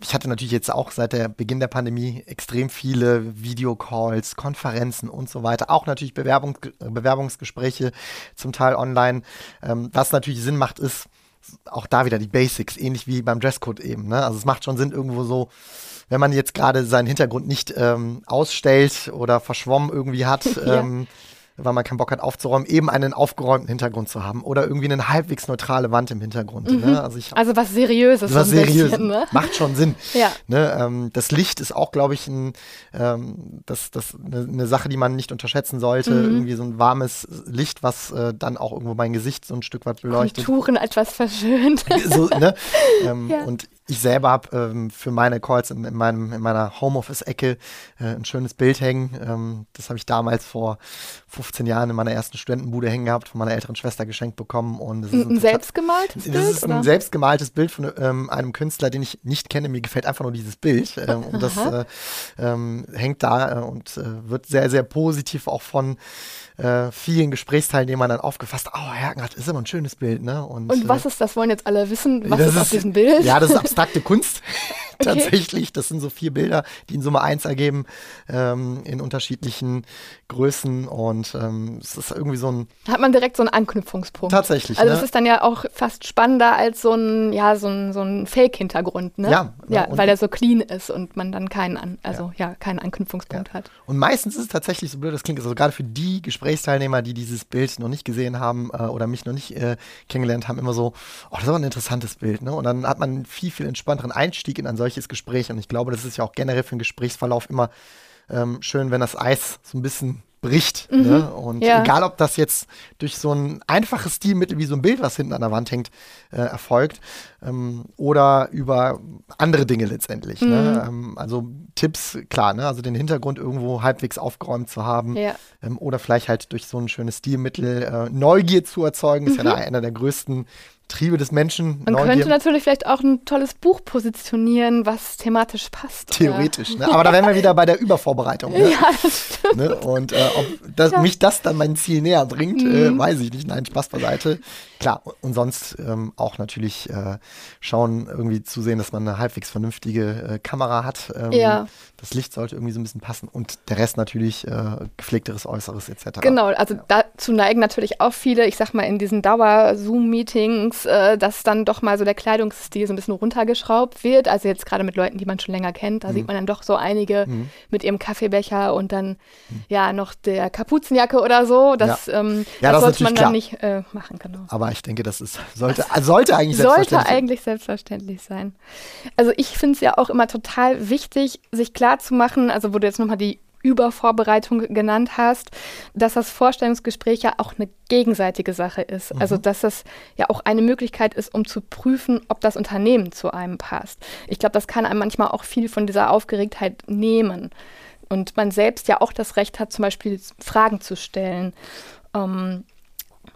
Speaker 3: ich hatte natürlich jetzt auch seit der Beginn der Pandemie extrem viele Videocalls, Konferenzen und so weiter. Auch natürlich Bewerbungs Bewerbungsgespräche, zum Teil online. Ähm, was natürlich Sinn macht, ist auch da wieder die Basics, ähnlich wie beim Dresscode eben. Ne? Also es macht schon Sinn, irgendwo so wenn man jetzt gerade seinen Hintergrund nicht ähm, ausstellt oder verschwommen irgendwie hat, ja. ähm, weil man keinen Bock hat aufzuräumen, eben einen aufgeräumten Hintergrund zu haben oder irgendwie eine halbwegs neutrale Wand im Hintergrund. Ne?
Speaker 2: Mhm. Ne? Also, ich, also, was Seriöses.
Speaker 3: Was Seriöses. Ne? Macht schon Sinn. ja. Ne? Ähm, das Licht ist auch, glaube ich, ein, ähm, das, das, eine, eine, Sache, die man nicht unterschätzen sollte. Mhm. Irgendwie so ein warmes Licht, was äh, dann auch irgendwo mein Gesicht so ein Stück weit beleuchtet.
Speaker 2: Konturen etwas verschönt.
Speaker 3: so, ne? ähm, ja. Und ich selber habe ähm, für meine Calls in, in, meinem, in meiner Homeoffice-Ecke äh, ein schönes Bild hängen. Ähm, das habe ich damals vor 15 Jahren in meiner ersten Studentenbude hängen gehabt, von meiner älteren Schwester geschenkt bekommen. Und
Speaker 2: ein, ein selbstgemaltes
Speaker 3: Bild? Das ist ein oder? selbstgemaltes Bild von ähm, einem Künstler, den ich nicht kenne. Mir gefällt einfach nur dieses Bild. Ähm, und das äh, ähm, hängt da äh, und äh, wird sehr, sehr positiv auch von äh, vielen Gesprächsteilnehmern dann aufgefasst, oh, Herkenhardt ist immer ein schönes Bild, ne?
Speaker 2: Und, und was äh, ist das? Wollen jetzt alle wissen, was ist, ist auf diesem Bild?
Speaker 3: Ja, das ist abstrakte Kunst. tatsächlich. Das sind so vier Bilder, die in Summe eins ergeben, ähm, in unterschiedlichen Größen und ähm, es ist irgendwie so ein.
Speaker 2: Da hat man direkt so einen Anknüpfungspunkt.
Speaker 3: Tatsächlich.
Speaker 2: Also, ne? das ist dann ja auch fast spannender als so ein, ja, so ein, so ein Fake-Hintergrund, ne?
Speaker 3: Ja.
Speaker 2: Ja, weil der so clean ist und man dann keinen, An also ja, ja keinen Anknüpfungspunkt ja. hat.
Speaker 3: Und meistens ist es tatsächlich so blöd, das klingt, also gerade für die Gesprächsteilnehmer, die dieses Bild noch nicht gesehen haben äh, oder mich noch nicht äh, kennengelernt haben, immer so, oh, das ist aber ein interessantes Bild, ne? Und dann hat man einen viel, viel entspannteren Einstieg in ein solches Gespräch. Und ich glaube, das ist ja auch generell für einen Gesprächsverlauf immer ähm, schön, wenn das Eis so ein bisschen bricht. Mhm. Ne? Und ja. egal, ob das jetzt durch so ein einfaches Stilmittel wie so ein Bild, was hinten an der Wand hängt, äh, erfolgt, ähm, oder über andere Dinge letztendlich. Ne? Mhm. Ne? Ähm, also Tipps, klar, ne? also den Hintergrund irgendwo halbwegs aufgeräumt zu haben ja. ähm, oder vielleicht halt durch so ein schönes Stilmittel äh, Neugier zu erzeugen, mhm. ist ja mhm. einer der größten Triebe des Menschen.
Speaker 2: Man könnte natürlich vielleicht auch ein tolles Buch positionieren, was thematisch passt.
Speaker 3: Theoretisch, ne? aber da wären wir wieder bei der Übervorbereitung. Ne? Ja, das stimmt. Ne? Und äh, ob das, ja. mich das dann mein Ziel näher bringt, äh, mhm. äh, weiß ich nicht. Nein, Spaß beiseite. Klar, und sonst ähm, auch natürlich äh, schauen, irgendwie zu sehen, dass man eine halbwegs vernünftige äh, Kamera hat. Ähm, ja. Das Licht sollte irgendwie so ein bisschen passen und der Rest natürlich äh, gepflegteres Äußeres etc.
Speaker 2: Genau, also dazu neigen natürlich auch viele, ich sag mal, in diesen Dauer-Zoom-Meetings, äh, dass dann doch mal so der Kleidungsstil so ein bisschen runtergeschraubt wird. Also jetzt gerade mit Leuten, die man schon länger kennt, da mhm. sieht man dann doch so einige mhm. mit ihrem Kaffeebecher und dann mhm. ja noch der Kapuzenjacke oder so. Das, ja. Ähm, ja, das, das sollte man dann klar. nicht äh, machen, genau.
Speaker 3: Aber ich denke, das ist, sollte, sollte eigentlich
Speaker 2: selbstverständlich Sollte eigentlich selbstverständlich sein. Also ich finde es ja auch immer total wichtig, sich klar zu machen, also wo du jetzt nochmal die Übervorbereitung genannt hast, dass das Vorstellungsgespräch ja auch eine gegenseitige Sache ist. Mhm. Also dass das ja auch eine Möglichkeit ist, um zu prüfen, ob das Unternehmen zu einem passt. Ich glaube, das kann einem manchmal auch viel von dieser Aufgeregtheit nehmen. Und man selbst ja auch das Recht hat, zum Beispiel Fragen zu stellen. Ähm,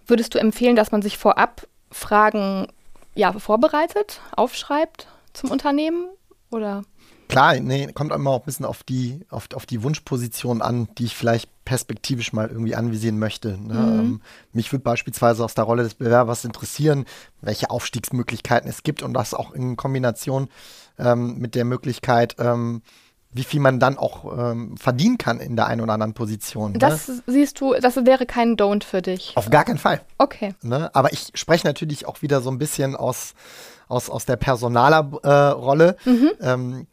Speaker 2: Würdest du empfehlen, dass man sich vorab Fragen ja, vorbereitet, aufschreibt zum Unternehmen? Oder?
Speaker 3: Klar, nee, kommt immer auch ein bisschen auf die, auf, auf die Wunschposition an, die ich vielleicht perspektivisch mal irgendwie anvisieren möchte. Ne? Mhm. Ähm, mich würde beispielsweise aus der Rolle des Bewerbers interessieren, welche Aufstiegsmöglichkeiten es gibt und das auch in Kombination ähm, mit der Möglichkeit, ähm, wie viel man dann auch ähm, verdienen kann in der einen oder anderen Position. Ne?
Speaker 2: Das siehst du, das wäre kein Don't für dich.
Speaker 3: Auf gar keinen Fall.
Speaker 2: Okay.
Speaker 3: Ne? Aber ich spreche natürlich auch wieder so ein bisschen aus, aus, aus der Personaler-Rolle. Äh, mhm. ähm,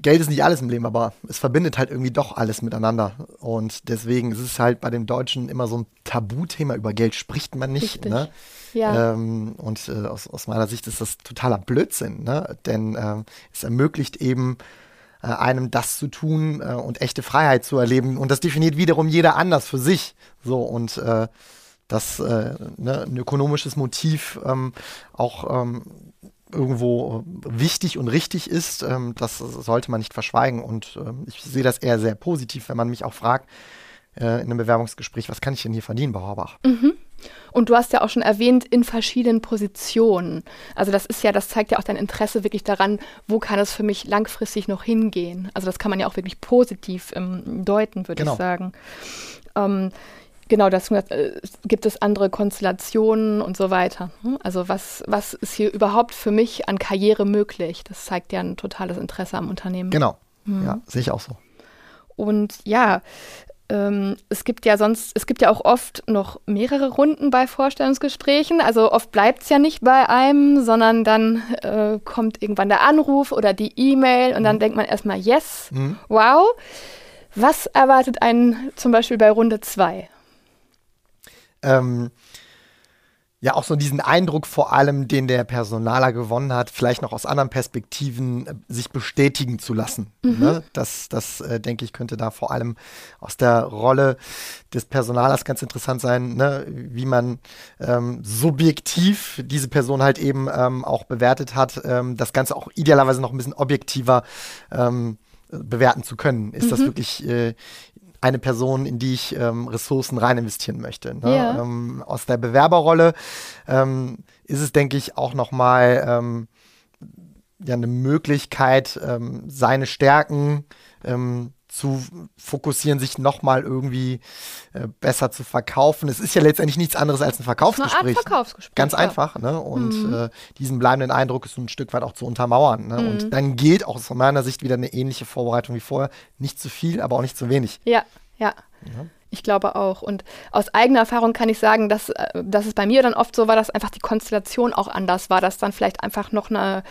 Speaker 3: Geld ist nicht alles im Leben, aber es verbindet halt irgendwie doch alles miteinander. Und deswegen ist es halt bei den Deutschen immer so ein Tabuthema. Über Geld spricht man nicht. Ne? Ja. Ähm, und äh, aus, aus meiner Sicht ist das totaler Blödsinn, ne? denn äh, es ermöglicht eben äh, einem das zu tun äh, und echte Freiheit zu erleben. Und das definiert wiederum jeder anders für sich. So und äh, dass äh, ne, ein ökonomisches Motiv ähm, auch ähm, irgendwo wichtig und richtig ist, ähm, das sollte man nicht verschweigen. Und ähm, ich sehe das eher sehr positiv, wenn man mich auch fragt äh, in einem Bewerbungsgespräch, was kann ich denn hier verdienen bei Horbach?
Speaker 2: Mhm. Und du hast ja auch schon erwähnt, in verschiedenen Positionen. Also das ist ja, das zeigt ja auch dein Interesse wirklich daran, wo kann es für mich langfristig noch hingehen. Also das kann man ja auch wirklich positiv ähm, deuten, würde genau. ich sagen. Ähm, genau, das äh, gibt es andere Konstellationen und so weiter. Hm? Also was, was ist hier überhaupt für mich an Karriere möglich? Das zeigt ja ein totales Interesse am Unternehmen.
Speaker 3: Genau, mhm. ja, sehe ich auch so.
Speaker 2: Und ja, ähm, es gibt ja sonst, es gibt ja auch oft noch mehrere Runden bei Vorstellungsgesprächen. Also oft bleibt es ja nicht bei einem, sondern dann äh, kommt irgendwann der Anruf oder die E-Mail und dann mhm. denkt man erstmal, yes, mhm. wow. Was erwartet einen zum Beispiel bei Runde 2?
Speaker 3: Ähm, ja auch so diesen Eindruck vor allem, den der Personaler gewonnen hat, vielleicht noch aus anderen Perspektiven äh, sich bestätigen zu lassen. Mhm. Ne? Das, das äh, denke ich, könnte da vor allem aus der Rolle des Personalers ganz interessant sein, ne? wie man ähm, subjektiv diese Person halt eben ähm, auch bewertet hat, ähm, das Ganze auch idealerweise noch ein bisschen objektiver ähm, bewerten zu können. Ist mhm. das wirklich äh, eine Person, in die ich ähm, Ressourcen rein investieren möchte. Ne? Ja. Ähm, aus der Bewerberrolle ähm, ist es, denke ich, auch nochmal ähm, ja, eine Möglichkeit, ähm, seine Stärken ähm, zu fokussieren, sich nochmal irgendwie äh, besser zu verkaufen. Es ist ja letztendlich nichts anderes als ein Verkaufsgespräch. Art Verkaufsgespräch Ganz ja. einfach. Ne? Und mhm. äh, diesen bleibenden Eindruck ist so ein Stück weit auch zu untermauern. Ne? Mhm. Und dann gilt auch aus meiner Sicht wieder eine ähnliche Vorbereitung wie vorher. Nicht zu viel, aber auch nicht zu wenig.
Speaker 2: Ja, ja. ja. Ich glaube auch. Und aus eigener Erfahrung kann ich sagen, dass, äh, dass es bei mir dann oft so war, dass einfach die Konstellation auch anders war, dass dann vielleicht einfach noch eine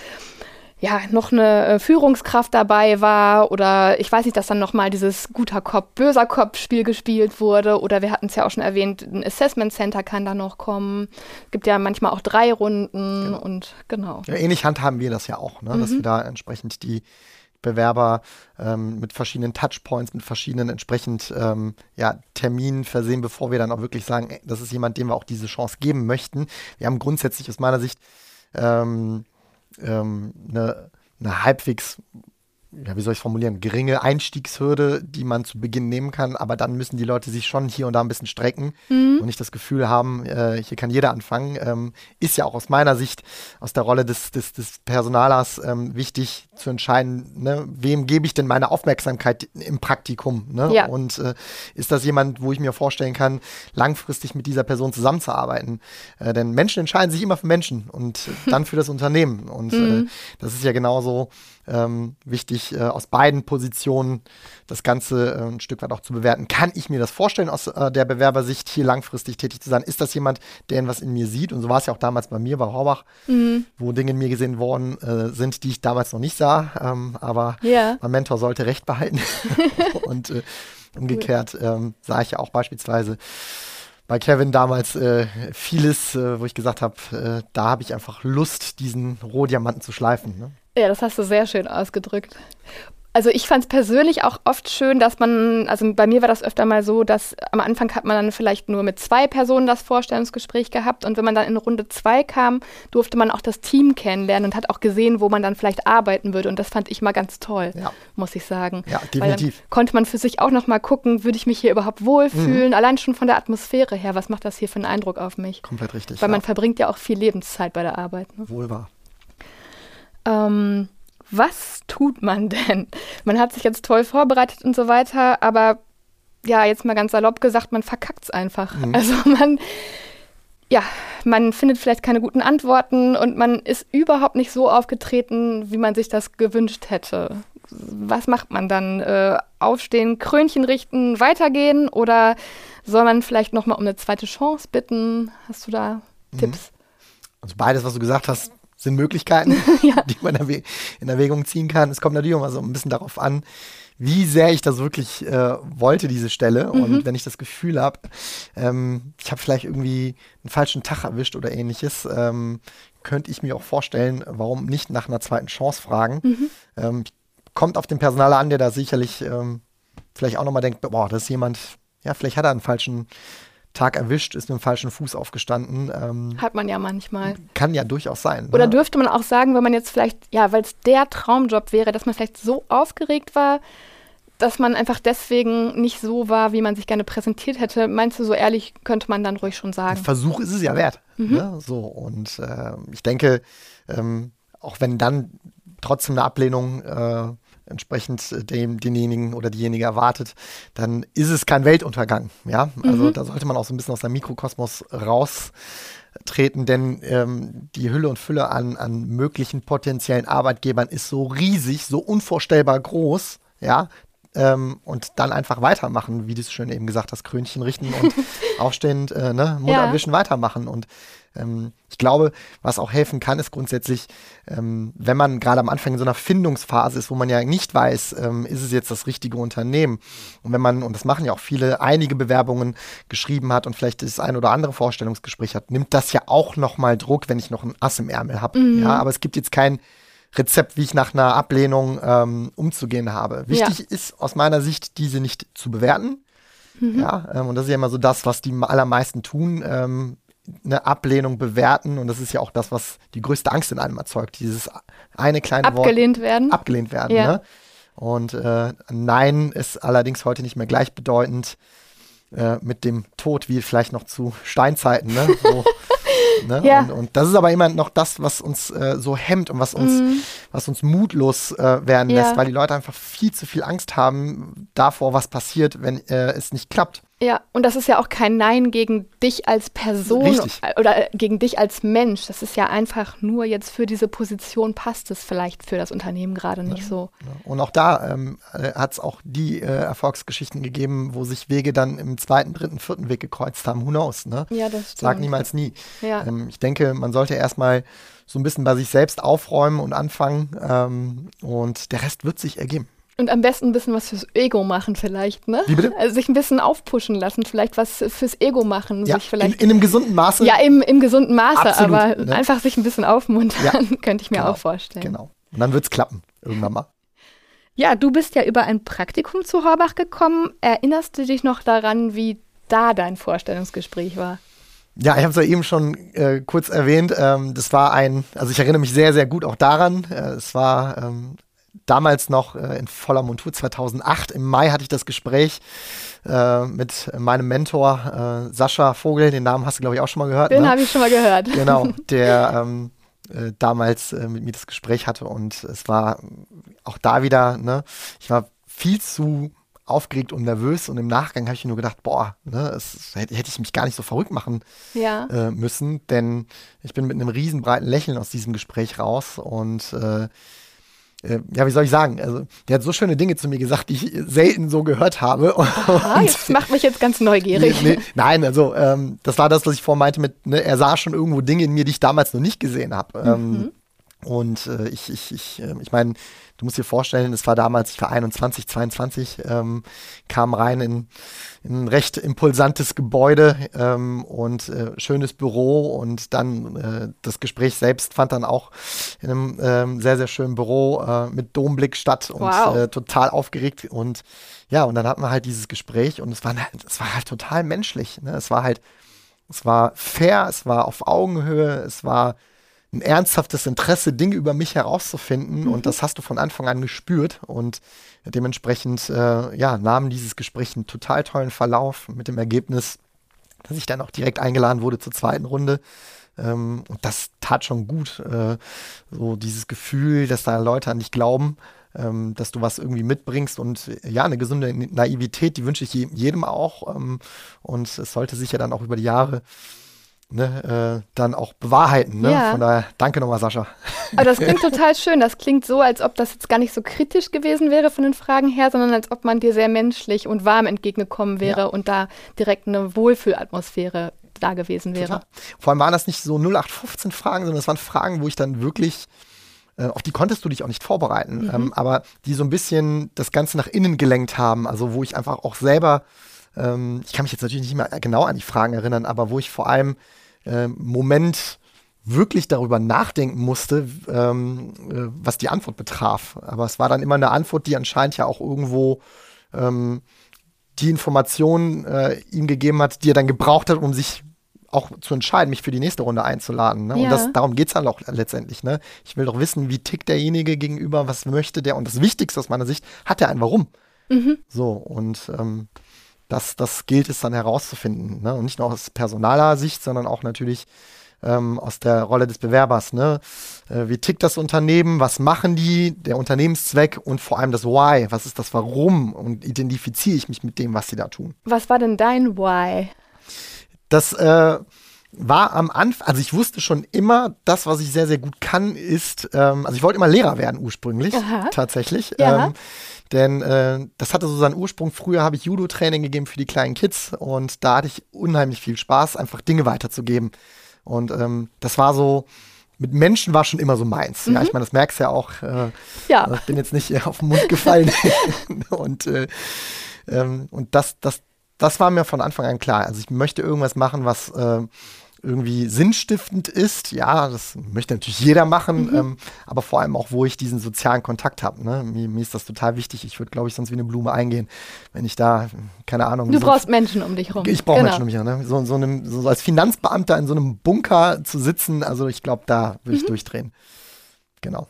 Speaker 2: ja, noch eine äh, Führungskraft dabei war oder ich weiß nicht, dass dann nochmal dieses guter Kopf, böser Kopf-Spiel gespielt wurde oder wir hatten es ja auch schon erwähnt, ein Assessment Center kann da noch kommen. Es gibt ja manchmal auch drei Runden genau. und genau.
Speaker 3: Ja, ähnlich handhaben wir das ja auch, ne? dass mhm. wir da entsprechend die Bewerber ähm, mit verschiedenen Touchpoints, mit verschiedenen entsprechend ähm, ja, Terminen versehen, bevor wir dann auch wirklich sagen, ey, das ist jemand, dem wir auch diese Chance geben möchten. Wir haben grundsätzlich aus meiner Sicht ähm, ähm, eine, eine halbwegs ja, wie soll ich es formulieren, geringe Einstiegshürde, die man zu Beginn nehmen kann, aber dann müssen die Leute sich schon hier und da ein bisschen strecken mhm. und nicht das Gefühl haben, äh, hier kann jeder anfangen. Ähm, ist ja auch aus meiner Sicht, aus der Rolle des, des, des Personalers ähm, wichtig zu entscheiden, ne, wem gebe ich denn meine Aufmerksamkeit im Praktikum? Ne? Ja. Und äh, ist das jemand, wo ich mir vorstellen kann, langfristig mit dieser Person zusammenzuarbeiten? Äh, denn Menschen entscheiden sich immer für Menschen und dann für das Unternehmen. Und äh, mhm. das ist ja genauso ähm, wichtig, äh, aus beiden Positionen das Ganze äh, ein Stück weit auch zu bewerten. Kann ich mir das vorstellen, aus äh, der Bewerbersicht hier langfristig tätig zu sein? Ist das jemand, der was in mir sieht? Und so war es ja auch damals bei mir, bei Horbach, mhm. wo Dinge in mir gesehen worden äh, sind, die ich damals noch nicht sah. Ähm, aber yeah. mein Mentor sollte Recht behalten. Und äh, umgekehrt ähm, sah ich ja auch beispielsweise bei Kevin damals äh, vieles, äh, wo ich gesagt habe, äh, da habe ich einfach Lust, diesen Rohdiamanten zu schleifen. Ne?
Speaker 2: Ja, das hast du sehr schön ausgedrückt. Also ich fand es persönlich auch oft schön, dass man, also bei mir war das öfter mal so, dass am Anfang hat man dann vielleicht nur mit zwei Personen das Vorstellungsgespräch gehabt und wenn man dann in Runde zwei kam, durfte man auch das Team kennenlernen und hat auch gesehen, wo man dann vielleicht arbeiten würde und das fand ich mal ganz toll, ja. muss ich sagen.
Speaker 3: Ja, definitiv.
Speaker 2: konnte man für sich auch noch mal gucken, würde ich mich hier überhaupt wohlfühlen, mhm. allein schon von der Atmosphäre her, was macht das hier für einen Eindruck auf mich?
Speaker 3: Komplett richtig.
Speaker 2: Weil ja. man verbringt ja auch viel Lebenszeit bei der Arbeit.
Speaker 3: Ne? Wohl wahr.
Speaker 2: Ähm, was tut man denn? Man hat sich jetzt toll vorbereitet und so weiter, aber ja, jetzt mal ganz salopp gesagt, man verkackt es einfach. Mhm. Also man, ja, man findet vielleicht keine guten Antworten und man ist überhaupt nicht so aufgetreten, wie man sich das gewünscht hätte. Was macht man dann? Äh, aufstehen, Krönchen richten, weitergehen oder soll man vielleicht nochmal um eine zweite Chance bitten? Hast du da mhm. Tipps?
Speaker 3: Also beides, was du gesagt hast, sind Möglichkeiten, ja. die man in Erwägung ziehen kann. Es kommt natürlich mal so ein bisschen darauf an, wie sehr ich das wirklich äh, wollte, diese Stelle. Mhm. Und wenn ich das Gefühl habe, ähm, ich habe vielleicht irgendwie einen falschen Tag erwischt oder ähnliches, ähm, könnte ich mir auch vorstellen, warum nicht nach einer zweiten Chance fragen. Mhm. Ähm, kommt auf den Personaler an, der da sicherlich ähm, vielleicht auch nochmal denkt, boah, das ist jemand, ja, vielleicht hat er einen falschen Tag erwischt, ist mit dem falschen Fuß aufgestanden.
Speaker 2: Ähm, Hat man ja manchmal.
Speaker 3: Kann ja durchaus sein. Ne?
Speaker 2: Oder dürfte man auch sagen, wenn man jetzt vielleicht, ja, weil es der Traumjob wäre, dass man vielleicht so aufgeregt war, dass man einfach deswegen nicht so war, wie man sich gerne präsentiert hätte. Meinst du, so ehrlich könnte man dann ruhig schon sagen? Ein
Speaker 3: Versuch ist es ja wert. Mhm. Ne? So, und äh, ich denke, ähm, auch wenn dann trotzdem eine Ablehnung äh, entsprechend äh, dem, denjenigen oder diejenige erwartet, dann ist es kein Weltuntergang. Ja, also mhm. da sollte man auch so ein bisschen aus dem Mikrokosmos raustreten, denn ähm, die Hülle und Fülle an, an möglichen potenziellen Arbeitgebern ist so riesig, so unvorstellbar groß, ja, ähm, und dann einfach weitermachen, wie du es schön eben gesagt hast, Krönchen richten und aufstehend, äh, ne, Mund
Speaker 2: Ja.
Speaker 3: abwischen, weitermachen. Und ähm, ich glaube, was auch helfen kann, ist grundsätzlich, ähm, wenn man gerade am Anfang in so einer Findungsphase ist, wo man ja nicht weiß, ähm, ist es jetzt das richtige Unternehmen. Und wenn man, und das machen ja auch viele, einige Bewerbungen geschrieben hat und vielleicht das ein oder andere Vorstellungsgespräch hat, nimmt das ja auch nochmal Druck, wenn ich noch ein Ass im Ärmel habe. Ja, aber es gibt jetzt kein Rezept, wie ich nach einer Ablehnung ähm, umzugehen habe. Wichtig ist aus meiner Sicht, diese nicht zu bewerten. Ja, ähm, und das ist ja immer so das, was die allermeisten tun. Ähm, eine Ablehnung bewerten und das ist ja auch das, was die größte Angst in einem erzeugt. Dieses eine kleine Wort
Speaker 2: Abgelehnt werden.
Speaker 3: abgelehnt werden.
Speaker 2: Ja.
Speaker 3: Ne? Und äh, Nein ist allerdings heute nicht mehr gleichbedeutend äh, mit dem Tod, wie vielleicht noch zu Steinzeiten. Ne? So, ne?
Speaker 2: Ja.
Speaker 3: und, und das ist aber immer noch das, was uns äh, so hemmt und was uns, was uns mutlos äh, werden
Speaker 2: Mhm. Ja.
Speaker 3: lässt, weil die Leute einfach viel zu viel Angst haben davor, was passiert, wenn äh, es nicht klappt.
Speaker 2: Ja, und das ist ja auch kein Nein gegen dich als Person
Speaker 3: Richtig.
Speaker 2: oder äh, gegen dich als Mensch. Das ist ja einfach nur jetzt für diese Position passt es vielleicht für das Unternehmen gerade nicht so.
Speaker 3: Und auch da ähm, hat es auch die äh, Erfolgsgeschichten gegeben, wo sich Wege dann im zweiten, dritten, vierten Weg gekreuzt haben. Who knows, ne?
Speaker 2: Ja, das stimmt.
Speaker 3: Sag niemals nie.
Speaker 2: Ja.
Speaker 3: Ähm, ich denke, man sollte erstmal so ein bisschen bei sich selbst aufräumen und anfangen ähm, und der Rest wird sich ergeben.
Speaker 2: Und am besten ein bisschen was fürs Ego machen vielleicht, ne?
Speaker 3: Wie bitte?
Speaker 2: Also sich ein bisschen aufpushen lassen, vielleicht was fürs Ego machen,
Speaker 3: Ja,
Speaker 2: sich
Speaker 3: in,
Speaker 2: vielleicht
Speaker 3: in einem gesunden Maße.
Speaker 2: ja im, im gesunden Maße,
Speaker 3: Absolut,
Speaker 2: aber
Speaker 3: ne?
Speaker 2: einfach sich ein bisschen aufmuntern,
Speaker 3: Ja,
Speaker 2: könnte ich mir
Speaker 3: genau,
Speaker 2: auch vorstellen.
Speaker 3: Genau. Und dann wird es klappen, irgendwann mal.
Speaker 2: Ja, du bist ja über ein Praktikum zu Horbach gekommen. Erinnerst du dich noch daran, wie da dein Vorstellungsgespräch war?
Speaker 3: Ja, ich habe es ja eben schon äh, kurz erwähnt. Ähm, das war ein, also ich erinnere mich sehr, sehr gut auch daran. Äh, es war ähm, damals noch äh, in voller Montur 2008. Im Mai hatte ich das Gespräch äh, mit meinem Mentor äh, Sascha Vogel. Den Namen hast du, glaube ich, auch schon mal gehört.
Speaker 2: Den
Speaker 3: ne?
Speaker 2: habe ich schon mal gehört.
Speaker 3: Genau, der ähm, äh, damals äh, mit mir das Gespräch hatte und es war auch da wieder, ne, ich war viel zu aufgeregt und nervös und im Nachgang habe ich nur gedacht, boah, ne, es, hätte, hätte ich mich gar nicht so verrückt machen
Speaker 2: Ja.
Speaker 3: äh, müssen, denn ich bin mit einem riesenbreiten Lächeln aus diesem Gespräch raus und äh, äh, ja, wie soll ich sagen? Also, der hat so schöne Dinge zu mir gesagt, die ich selten so gehört habe.
Speaker 2: Ah,
Speaker 3: Und-
Speaker 2: jetzt macht mich jetzt ganz neugierig.
Speaker 3: Nee, nee, nein, also ähm, das war das, was ich vorhin meinte mit, ne, er sah schon irgendwo Dinge in mir, die ich damals noch nicht gesehen habe. Ähm, und äh, ich, ich, ich, äh, ich meine, du musst dir vorstellen, es war damals, ich war 21, 22, ähm, kam rein in, in ein recht impulsantes Gebäude ähm, und äh, schönes Büro und dann äh, das Gespräch selbst fand dann auch in einem ähm, sehr, sehr schönen Büro äh, mit Domblick statt und
Speaker 2: Wow.
Speaker 3: äh, total aufgeregt und ja, und dann hatten wir halt dieses Gespräch und es war, es war halt total menschlich. Ne? Es war halt, es war fair, es war auf Augenhöhe, es war ein ernsthaftes Interesse, Dinge über mich herauszufinden und das hast du von Anfang an gespürt und dementsprechend äh, ja, nahm dieses Gespräch einen total tollen Verlauf mit dem Ergebnis, dass ich dann auch direkt eingeladen wurde zur zweiten Runde. Ähm, und das tat schon gut. Äh, so dieses Gefühl, dass da Leute an dich glauben, ähm, dass du was irgendwie mitbringst und äh, ja, eine gesunde Naivität, die wünsche ich je, jedem auch. Ähm, und es sollte sich ja dann auch über die Jahre ne, äh, dann auch bewahrheiten. Ne?
Speaker 2: Ja.
Speaker 3: Von daher, danke nochmal, Sascha.
Speaker 2: Aber das klingt total schön. Das klingt so, als ob das jetzt gar nicht so kritisch gewesen wäre von den Fragen her, sondern als ob man dir sehr menschlich und warm entgegengekommen wäre
Speaker 3: Ja.
Speaker 2: und da direkt eine Wohlfühlatmosphäre da gewesen wäre.
Speaker 3: Total. Vor allem waren das nicht so 0815 Fragen, sondern das waren Fragen, wo ich dann wirklich, äh, auf die konntest du dich auch nicht vorbereiten, ähm, aber die so ein bisschen das Ganze nach innen gelenkt haben. Also wo ich einfach auch selber, ähm, ich kann mich jetzt natürlich nicht mehr genau an die Fragen erinnern, aber wo ich vor allem ähm, Moment wirklich darüber nachdenken musste, ähm, äh, was die Antwort betraf. Aber es war dann immer eine Antwort, die anscheinend ja auch irgendwo ähm, die Information äh, ihm gegeben hat, die er dann gebraucht hat, um sich auch zu entscheiden, mich für die nächste Runde einzuladen. Ne?
Speaker 2: Ja.
Speaker 3: Und das, darum geht es dann auch letztendlich. Ne? Ich will doch wissen, wie tickt derjenige gegenüber, was möchte der. Und das Wichtigste aus meiner Sicht, hat er ein Warum? So, und ähm, das, das gilt es dann herauszufinden. Ne? Und nicht nur aus personaler Sicht, sondern auch natürlich ähm, aus der Rolle des Bewerbers. Ne? Äh, wie tickt das Unternehmen? Was machen die? Der Unternehmenszweck und vor allem das Why. Was ist das Warum? Und identifiziere ich mich mit dem, was sie da tun.
Speaker 2: Was war denn dein Why?
Speaker 3: Das, äh, war am Anfang, also ich wusste schon immer, das, was ich sehr, sehr gut kann, ist, ähm, also ich wollte immer Lehrer werden ursprünglich, Aha. tatsächlich. Ja. Ähm, denn äh, das hatte so seinen Ursprung. Früher habe ich Judo-Training gegeben für die kleinen Kids und da hatte ich unheimlich viel Spaß, einfach Dinge weiterzugeben. Und ähm, das war so, mit Menschen war schon immer so meins. Mhm. Ja, ich meine, das merkst du ja auch. Äh, ja. Ich bin jetzt nicht äh, auf den Mund gefallen. und äh, ähm, und das, das, das war mir von Anfang an klar. Also ich möchte irgendwas machen, was äh, irgendwie sinnstiftend ist. Ja, das möchte natürlich jeder machen, mhm. ähm, aber vor allem auch, wo ich diesen sozialen Kontakt habe. Ne? Mir, mir, ist das total wichtig. Ich würde, glaube ich, sonst wie eine Blume eingehen, wenn ich da, keine Ahnung.
Speaker 2: Du so, brauchst Menschen um dich rum.
Speaker 3: Ich brauche genau. Menschen um mich herum. Ne? So, so, einem, so als Finanzbeamter in so einem Bunker zu sitzen, also ich glaube, da würde ich mhm. durchdrehen. Genau.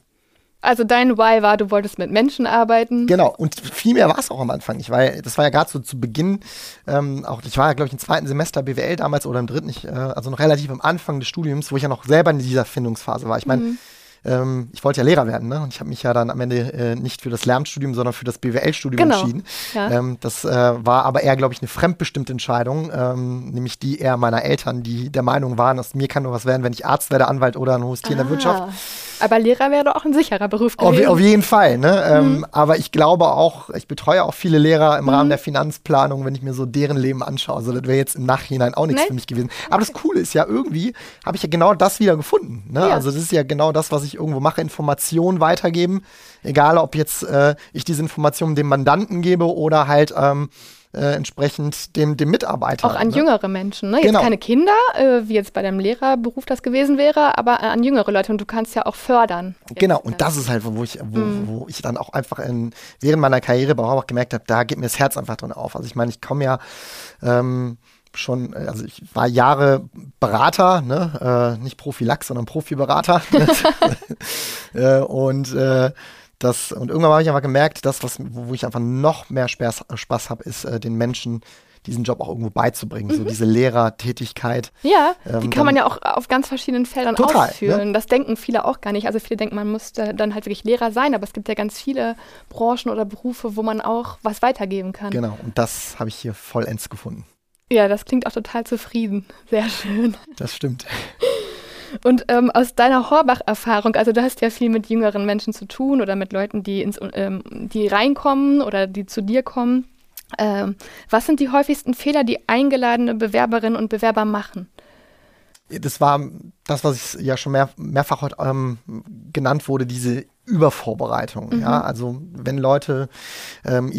Speaker 2: Also dein Why war, du wolltest mit Menschen arbeiten.
Speaker 3: Genau, und viel mehr war es auch am Anfang nicht, weil das war ja gerade so zu Beginn, ähm, auch ich war ja, glaube ich, im zweiten Semester BWL damals oder im dritten, ich, äh, also noch relativ am Anfang des Studiums, wo ich ja noch selber in dieser Findungsphase war. Ich meine, mhm ähm, ich wollte ja Lehrer werden, ne? Und ich habe mich ja dann am Ende äh, nicht für das Lernstudium, sondern für das BWL-Studium genau. entschieden. Ja. Ähm, das äh, war aber eher, glaube ich, eine fremdbestimmte Entscheidung, ähm, nämlich die eher meiner Eltern, die der Meinung waren, dass mir kann nur was werden, wenn ich Arzt werde, Anwalt oder ein hohes Tier ah. in der Wirtschaft.
Speaker 2: Aber Lehrer wäre doch auch ein sicherer Beruf gewesen.
Speaker 3: Auf, auf jeden Fall. Ne? Ähm, mhm. aber ich glaube auch, ich betreue auch viele Lehrer im mhm. Rahmen der Finanzplanung, wenn ich mir so deren Leben anschaue. Also das wäre jetzt im Nachhinein auch nichts nee? für mich gewesen. Aber das Coole ist ja, irgendwie habe ich ja genau das wieder gefunden. Ne? Ja. Also das ist ja genau das, was ich irgendwo mache, Informationen weitergeben. Egal, ob jetzt äh, ich diese Informationen dem Mandanten gebe oder halt ähm, äh, entsprechend dem, dem Mitarbeiter.
Speaker 2: Auch an ne? jüngere Menschen, ne? Jetzt genau. keine Kinder, äh, wie jetzt bei deinem Lehrerberuf das gewesen wäre, aber an jüngere Leute und du kannst ja auch fördern.
Speaker 3: Genau, und das ist halt, wo ich, wo, mhm. wo ich dann auch einfach in, während meiner Karriere bei Horbach gemerkt habe, da geht mir das Herz einfach drin auf. Also ich meine, ich komme ja ähm, schon, also ich war Jahre Berater, ne? äh, nicht Prophylax, sondern Profiberater. äh, und äh, das, und irgendwann habe ich einfach gemerkt, das, was, wo ich einfach noch mehr Spaß, Spaß habe, ist äh, den Menschen diesen Job auch irgendwo beizubringen, mhm. so diese Lehrertätigkeit.
Speaker 2: Ja, ähm, die kann man ja auch auf ganz verschiedenen Feldern total, ne? ausführen. Ne? Das denken viele auch gar nicht. Also viele denken, man muss dann halt wirklich Lehrer sein, aber es gibt ja ganz viele Branchen oder Berufe, wo man auch was weitergeben kann.
Speaker 3: Genau, und das habe ich hier vollends gefunden.
Speaker 2: Ja, das klingt auch total zufrieden. Sehr schön.
Speaker 3: Das stimmt.
Speaker 2: Und ähm, aus deiner Horbach-Erfahrung, also du hast ja viel mit jüngeren Menschen zu tun oder mit Leuten, die, ins, ähm, die reinkommen oder die zu dir kommen. Ähm, was sind die häufigsten Fehler, die eingeladene Bewerberinnen und Bewerber machen?
Speaker 3: Das war das, was ich ja schon mehr, mehrfach heute ähm, genannt wurde, diese Übervorbereitung. Mhm. Ja, also wenn Leute ähm,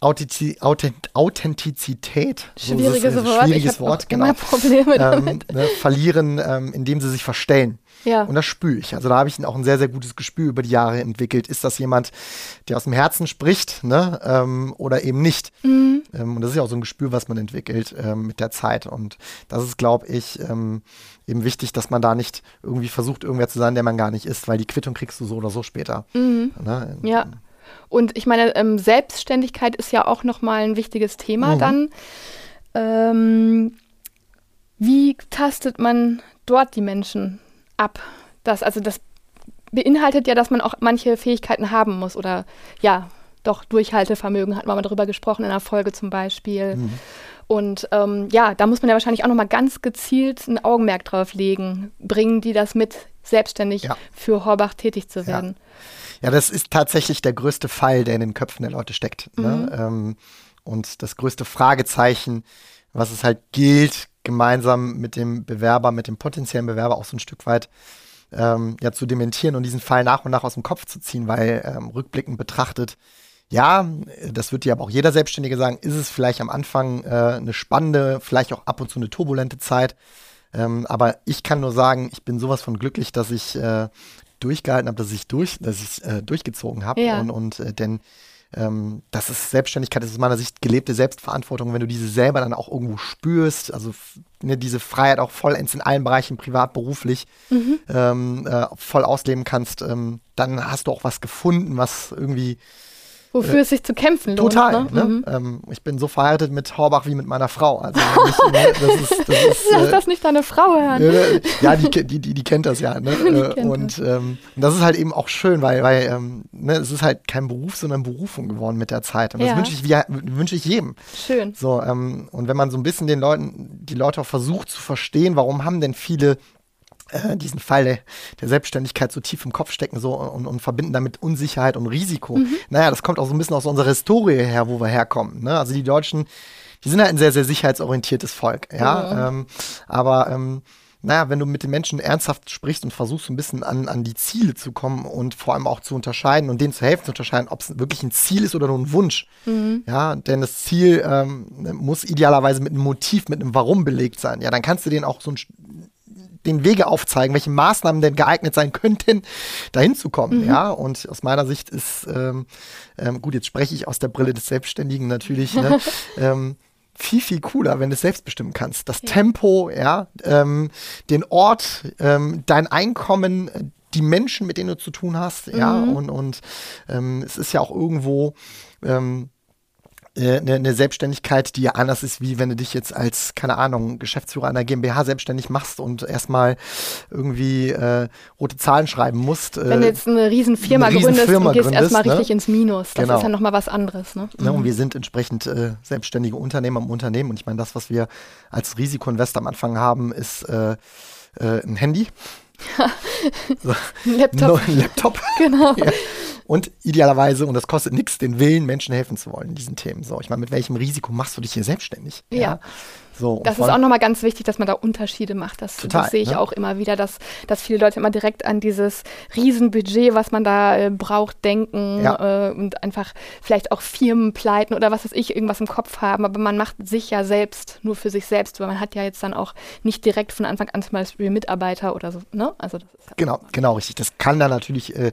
Speaker 3: Authentizität,
Speaker 2: schwieriges
Speaker 3: so
Speaker 2: Wort,
Speaker 3: schwieriges Wort genau, Probleme ähm, ne, verlieren, ähm, indem sie sich verstellen. Ja. Und das spüre ich. Also da habe ich auch ein sehr, sehr gutes Gespür über die Jahre entwickelt. Ist das jemand, der aus dem Herzen spricht ne? Ähm, oder eben nicht? Mhm. Ähm, und das ist ja auch so ein Gespür, was man entwickelt ähm, mit der Zeit. Und das ist, glaube ich, ähm, eben wichtig, dass man da nicht irgendwie versucht, irgendwer zu sein, der man gar nicht ist, weil die Quittung kriegst du so oder so später.
Speaker 2: Mhm. Ne? Ja. Und ich meine, ähm, Selbstständigkeit ist ja auch nochmal ein wichtiges Thema mhm. dann. Ähm, wie tastet man dort die Menschen ab? Das, also das beinhaltet ja, dass man auch manche Fähigkeiten haben muss oder ja, doch Durchhaltevermögen, hat man mal darüber gesprochen in einer Folge zum Beispiel. Mhm. Und ähm, ja, da muss man ja wahrscheinlich auch nochmal ganz gezielt ein Augenmerk drauf legen. Bringen die das mit, selbstständig ja. für Horbach tätig zu werden? Ja.
Speaker 3: Ja, das ist tatsächlich der größte Fall, der in den Köpfen der Leute steckt. Ne? Mhm. Ne? Ähm, und das größte Fragezeichen, was es halt gilt, gemeinsam mit dem Bewerber, mit dem potenziellen Bewerber auch so ein Stück weit ähm, ja, zu dementieren und diesen Fall nach und nach aus dem Kopf zu ziehen, weil ähm, rückblickend betrachtet, ja, das wird dir aber auch jeder Selbstständige sagen, ist es vielleicht am Anfang äh, eine spannende, vielleicht auch ab und zu eine turbulente Zeit. Ähm, aber ich kann nur sagen, ich bin sowas von glücklich, dass ich äh, durchgehalten habe, dass ich durch, dass ich äh, durchgezogen habe. Ja. Und, und äh, denn ähm, das ist Selbstständigkeit, das ist aus meiner Sicht gelebte Selbstverantwortung, wenn du diese selber dann auch irgendwo spürst, also ne, diese Freiheit auch vollends in allen Bereichen, privat, beruflich, mhm. ähm, äh, voll ausleben kannst, ähm, dann hast du auch was gefunden, was irgendwie
Speaker 2: Wofür äh, es sich zu kämpfen lohnt.
Speaker 3: Total.
Speaker 2: Ne?
Speaker 3: Ne? Mhm. Ähm, ich bin so verheiratet mit Horbach wie mit meiner Frau. Also ich, ne, das ist, das ist,
Speaker 2: Lass äh, das nicht deine Frau hören.
Speaker 3: ja, die, die, die, die kennt das ja. Ne? Äh, und ähm, das ist halt eben auch schön, weil, weil ähm, ne, es ist halt kein Beruf, sondern Berufung geworden mit der Zeit. Und das ja. wünsche ich, wünsch ich jedem.
Speaker 2: Schön.
Speaker 3: So, ähm, und wenn man so ein bisschen den Leuten, die Leute auch versucht zu verstehen, warum haben denn viele äh, diesen Fall der, Selbstständigkeit so tief im Kopf stecken so und, und verbinden damit Unsicherheit und Risiko. Mhm. Naja, das kommt auch so ein bisschen aus unserer Historie her, wo wir herkommen. Ne? Also die Deutschen, die sind halt ein sehr, sehr sicherheitsorientiertes Volk, ja. Mhm. Ähm, aber ähm, naja, wenn du mit den Menschen ernsthaft sprichst und versuchst so ein bisschen an, an die Ziele zu kommen und vor allem auch zu unterscheiden und denen zu helfen zu unterscheiden, ob es wirklich ein Ziel ist oder nur ein Wunsch. Mhm. Ja, denn das Ziel ähm, muss idealerweise mit einem Motiv, mit einem Warum belegt sein. Ja, dann kannst du denen auch so ein den Wege aufzeigen, welche Maßnahmen denn geeignet sein könnten, dahin zu kommen. Mhm. Ja, und aus meiner Sicht ist, ähm, ähm, gut, jetzt spreche ich aus der Brille des Selbstständigen natürlich, ne, ähm, viel, viel cooler, wenn du es selbst bestimmen kannst. Das ja. Tempo, ja, ähm, den Ort, ähm, dein Einkommen, die Menschen, mit denen du zu tun hast, ja, mhm. und, und ähm, es ist ja auch irgendwo, ähm, eine, eine Selbstständigkeit, die ja anders ist, wie wenn du dich jetzt als, keine Ahnung, Geschäftsführer einer GmbH selbstständig machst und erstmal irgendwie äh, rote Zahlen schreiben musst.
Speaker 2: Äh, wenn du jetzt eine Riesenfirma eine gründest Firma und gehst erstmal ne? richtig ins Minus. Das genau. ist ja nochmal was anderes. Ne?
Speaker 3: Ja, und mhm. wir sind entsprechend äh, selbstständige Unternehmer im Unternehmen. Und ich meine, das, was wir als Risikoinvestor am Anfang haben, ist äh, äh, ein Handy.
Speaker 2: Laptop.
Speaker 3: ein Laptop.
Speaker 2: Genau. Ja
Speaker 3: und idealerweise, und das kostet nichts, den Willen, Menschen helfen zu wollen in diesen Themen. So, ich meine, mit welchem Risiko machst du dich hier selbstständig?
Speaker 2: Ja. ja? So, das ist auch nochmal ganz wichtig, dass man da Unterschiede macht. Das, total, das sehe ich ne? auch immer wieder, dass, dass viele Leute immer direkt an dieses Riesenbudget, was man da äh, braucht, denken ja. äh, und einfach vielleicht auch Firmen pleiten oder was weiß ich, irgendwas im Kopf haben. Aber man macht sich ja selbst nur für sich selbst, weil man hat ja jetzt dann auch nicht direkt von Anfang an zum Beispiel Mitarbeiter oder so. Ne? Also das
Speaker 3: ist genau, genau richtig. Das kann dann natürlich äh,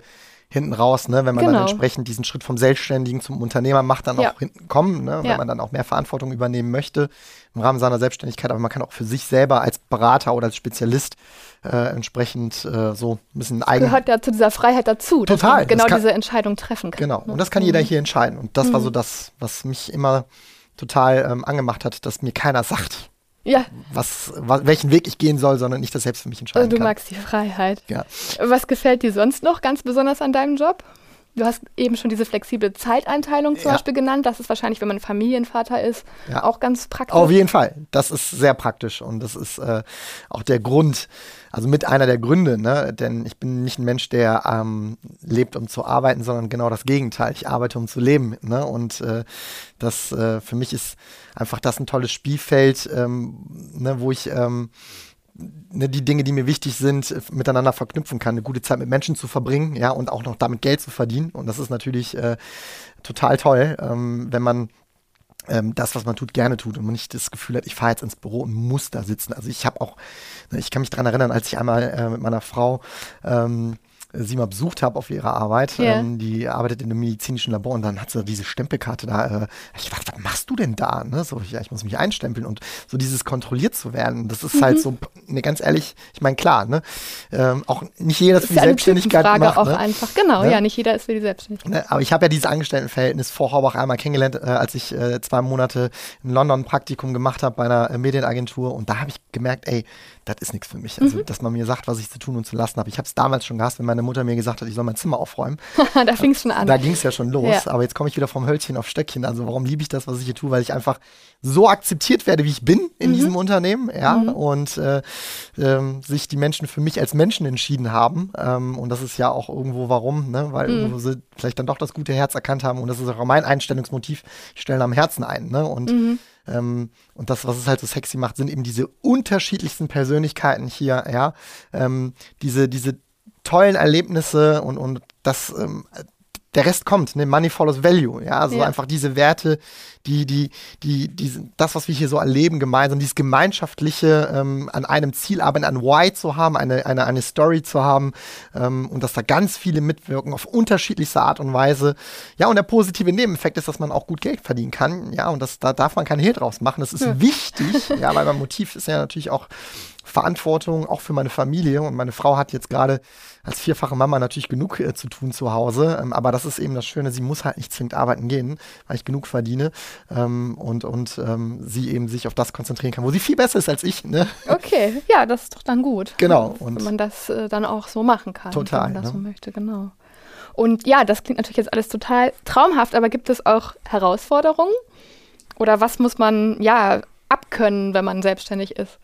Speaker 3: hinten raus, ne, wenn man genau. dann entsprechend diesen Schritt vom Selbstständigen zum Unternehmer macht, dann ja. auch hinten kommen, ne, wenn ja. man dann auch mehr Verantwortung übernehmen möchte im Rahmen seiner Selbstständigkeit. Aber man kann auch für sich selber als Berater oder als Spezialist äh, entsprechend äh, so ein bisschen eigen.
Speaker 2: Gehört ja zu dieser Freiheit dazu,
Speaker 3: Total. dass man
Speaker 2: genau kann, diese Entscheidung treffen kann.
Speaker 3: Genau. Ne? Und das kann mhm. jeder hier entscheiden. Und das mhm. war so das, was mich immer total ähm, angemacht hat, dass mir keiner sagt, ja. was, was, welchen Weg ich gehen soll, sondern ich das selbst für mich entscheiden
Speaker 2: also du
Speaker 3: kann.
Speaker 2: Du magst die Freiheit.
Speaker 3: Ja.
Speaker 2: Was gefällt dir sonst noch ganz besonders an deinem Job? Du hast eben schon diese flexible Zeiteinteilung zum ja. Beispiel genannt. Das ist wahrscheinlich, wenn man Familienvater ist, ja. auch ganz praktisch.
Speaker 3: Auf jeden Fall. Das ist sehr praktisch und das ist äh, auch der Grund, also mit einer der Gründe, ne? denn ich bin nicht ein Mensch, der ähm, lebt, um zu arbeiten, sondern genau das Gegenteil. Ich arbeite, um zu leben. Ne? Und äh, das äh, für mich ist einfach das ein tolles Spielfeld, ähm, ne, wo ich ähm, ne, die Dinge, die mir wichtig sind, äh, miteinander verknüpfen kann, eine gute Zeit mit Menschen zu verbringen, ja, und auch noch damit Geld zu verdienen. Und das ist natürlich äh, total toll, ähm, wenn man ähm, das, was man tut, gerne tut und man nicht das Gefühl hat, ich fahre jetzt ins Büro und muss da sitzen. Also ich habe auch, ne, ich kann mich daran erinnern, als ich einmal äh, mit meiner Frau ähm, sie mal besucht habe auf ihrer Arbeit. Yeah. Ähm, die arbeitet in einem medizinischen Labor und dann hat sie diese Stempelkarte da. Äh, ich dachte, was machst du denn da? Ne? So, ja, ich muss mich einstempeln und so dieses kontrolliert zu werden, das ist halt mhm. halt so, ne, ganz ehrlich, ich meine, klar, ne? Ähm, auch nicht jeder ist für die Selbstständigkeit
Speaker 2: Frage
Speaker 3: macht.
Speaker 2: auch
Speaker 3: ne?
Speaker 2: einfach, genau, ne? ja, nicht jeder ist für die Selbstständigkeit.
Speaker 3: Ne? Aber ich habe ja dieses Angestelltenverhältnis vor Horbach einmal kennengelernt, äh, als ich äh, zwei Monate in London ein Praktikum gemacht habe bei einer äh, Medienagentur und da habe ich gemerkt, ey, das ist nichts für mich. Also, mhm. dass man mir sagt, was ich zu tun und zu lassen habe. Ich habe es damals schon gehasst, wenn meine Mutter mir gesagt hat, ich soll mein Zimmer aufräumen.
Speaker 2: da fing es schon an.
Speaker 3: Da ging es ja schon los. Ja. Aber jetzt komme ich wieder vom Hölzchen auf Stöckchen. Also warum liebe ich das, was ich hier tue? Weil ich einfach so akzeptiert werde, wie ich bin in mhm. diesem Unternehmen. Ja. Mhm. Und äh, ähm, sich die Menschen für mich als Menschen entschieden haben. Ähm, und das ist ja auch irgendwo warum, ne? weil mhm. irgendwo sie vielleicht dann doch das gute Herz erkannt haben. Und das ist auch mein Einstellungsmotiv. Ich stelle am Herzen ein. Ne? Und mhm. Ähm, und das, was es halt so sexy macht, sind eben diese unterschiedlichsten Persönlichkeiten hier, ja. Ähm, diese, diese tollen Erlebnisse und, und das, ähm, der Rest kommt, ne? Money follows value, ja. Also ja. einfach diese Werte, die, die, die, die, das, was wir hier so erleben gemeinsam, dieses gemeinschaftliche ähm, an einem Ziel arbeiten, ein Why zu haben, eine, eine, eine Story zu haben ähm, und dass da ganz viele mitwirken auf unterschiedlichste Art und Weise. Ja, und der positive Nebeneffekt ist, dass man auch gut Geld verdienen kann. Ja, und das, da darf man keinen Hehl draus machen. Das ist ja. wichtig, ja, weil mein Motiv ist ja natürlich auch Verantwortung auch für meine Familie und meine Frau hat jetzt gerade als vierfache Mama natürlich genug äh, zu tun zu Hause, ähm, aber das ist eben das Schöne, sie muss halt nicht zwingend arbeiten gehen, weil ich genug verdiene ähm, und, und ähm, sie eben sich auf das konzentrieren kann, wo sie viel besser ist als ich. Ne?
Speaker 2: Okay, ja, das ist doch dann gut.
Speaker 3: Genau.
Speaker 2: Und wenn man das äh, dann auch so machen kann,
Speaker 3: total,
Speaker 2: wenn man das
Speaker 3: ne?
Speaker 2: so möchte, genau. Und ja, das klingt natürlich jetzt alles total traumhaft, aber gibt es auch Herausforderungen? Oder was muss man ja abkönnen, wenn man selbstständig ist?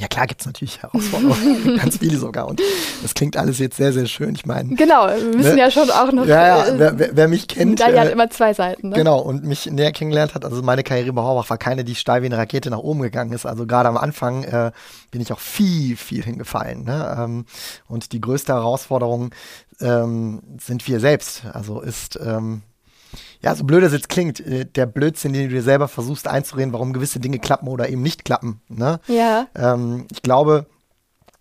Speaker 3: Ja, klar gibt es natürlich Herausforderungen, ganz viele sogar. Und das klingt alles jetzt sehr, sehr schön. Ich meine.
Speaker 2: Genau, wir müssen
Speaker 3: ne?
Speaker 2: ja schon auch noch.
Speaker 3: Ja, ja,
Speaker 2: äh,
Speaker 3: wer, wer, wer mich kennt.
Speaker 2: Hat
Speaker 3: äh,
Speaker 2: immer zwei Seiten. Ne?
Speaker 3: Genau, und mich näher kennengelernt hat, also meine Karriere bei Horbach war keine, die steil wie eine Rakete nach oben gegangen ist. Also gerade am Anfang äh, bin ich auch viel, viel hingefallen. Ne? Ähm, und die größte Herausforderung ähm, sind wir selbst. Also ist, ähm, ja, so blöd es jetzt klingt, äh, der Blödsinn, den du dir selber versuchst einzureden, warum gewisse Dinge klappen oder eben nicht klappen. Ne?
Speaker 2: Ja.
Speaker 3: Ähm, ich glaube,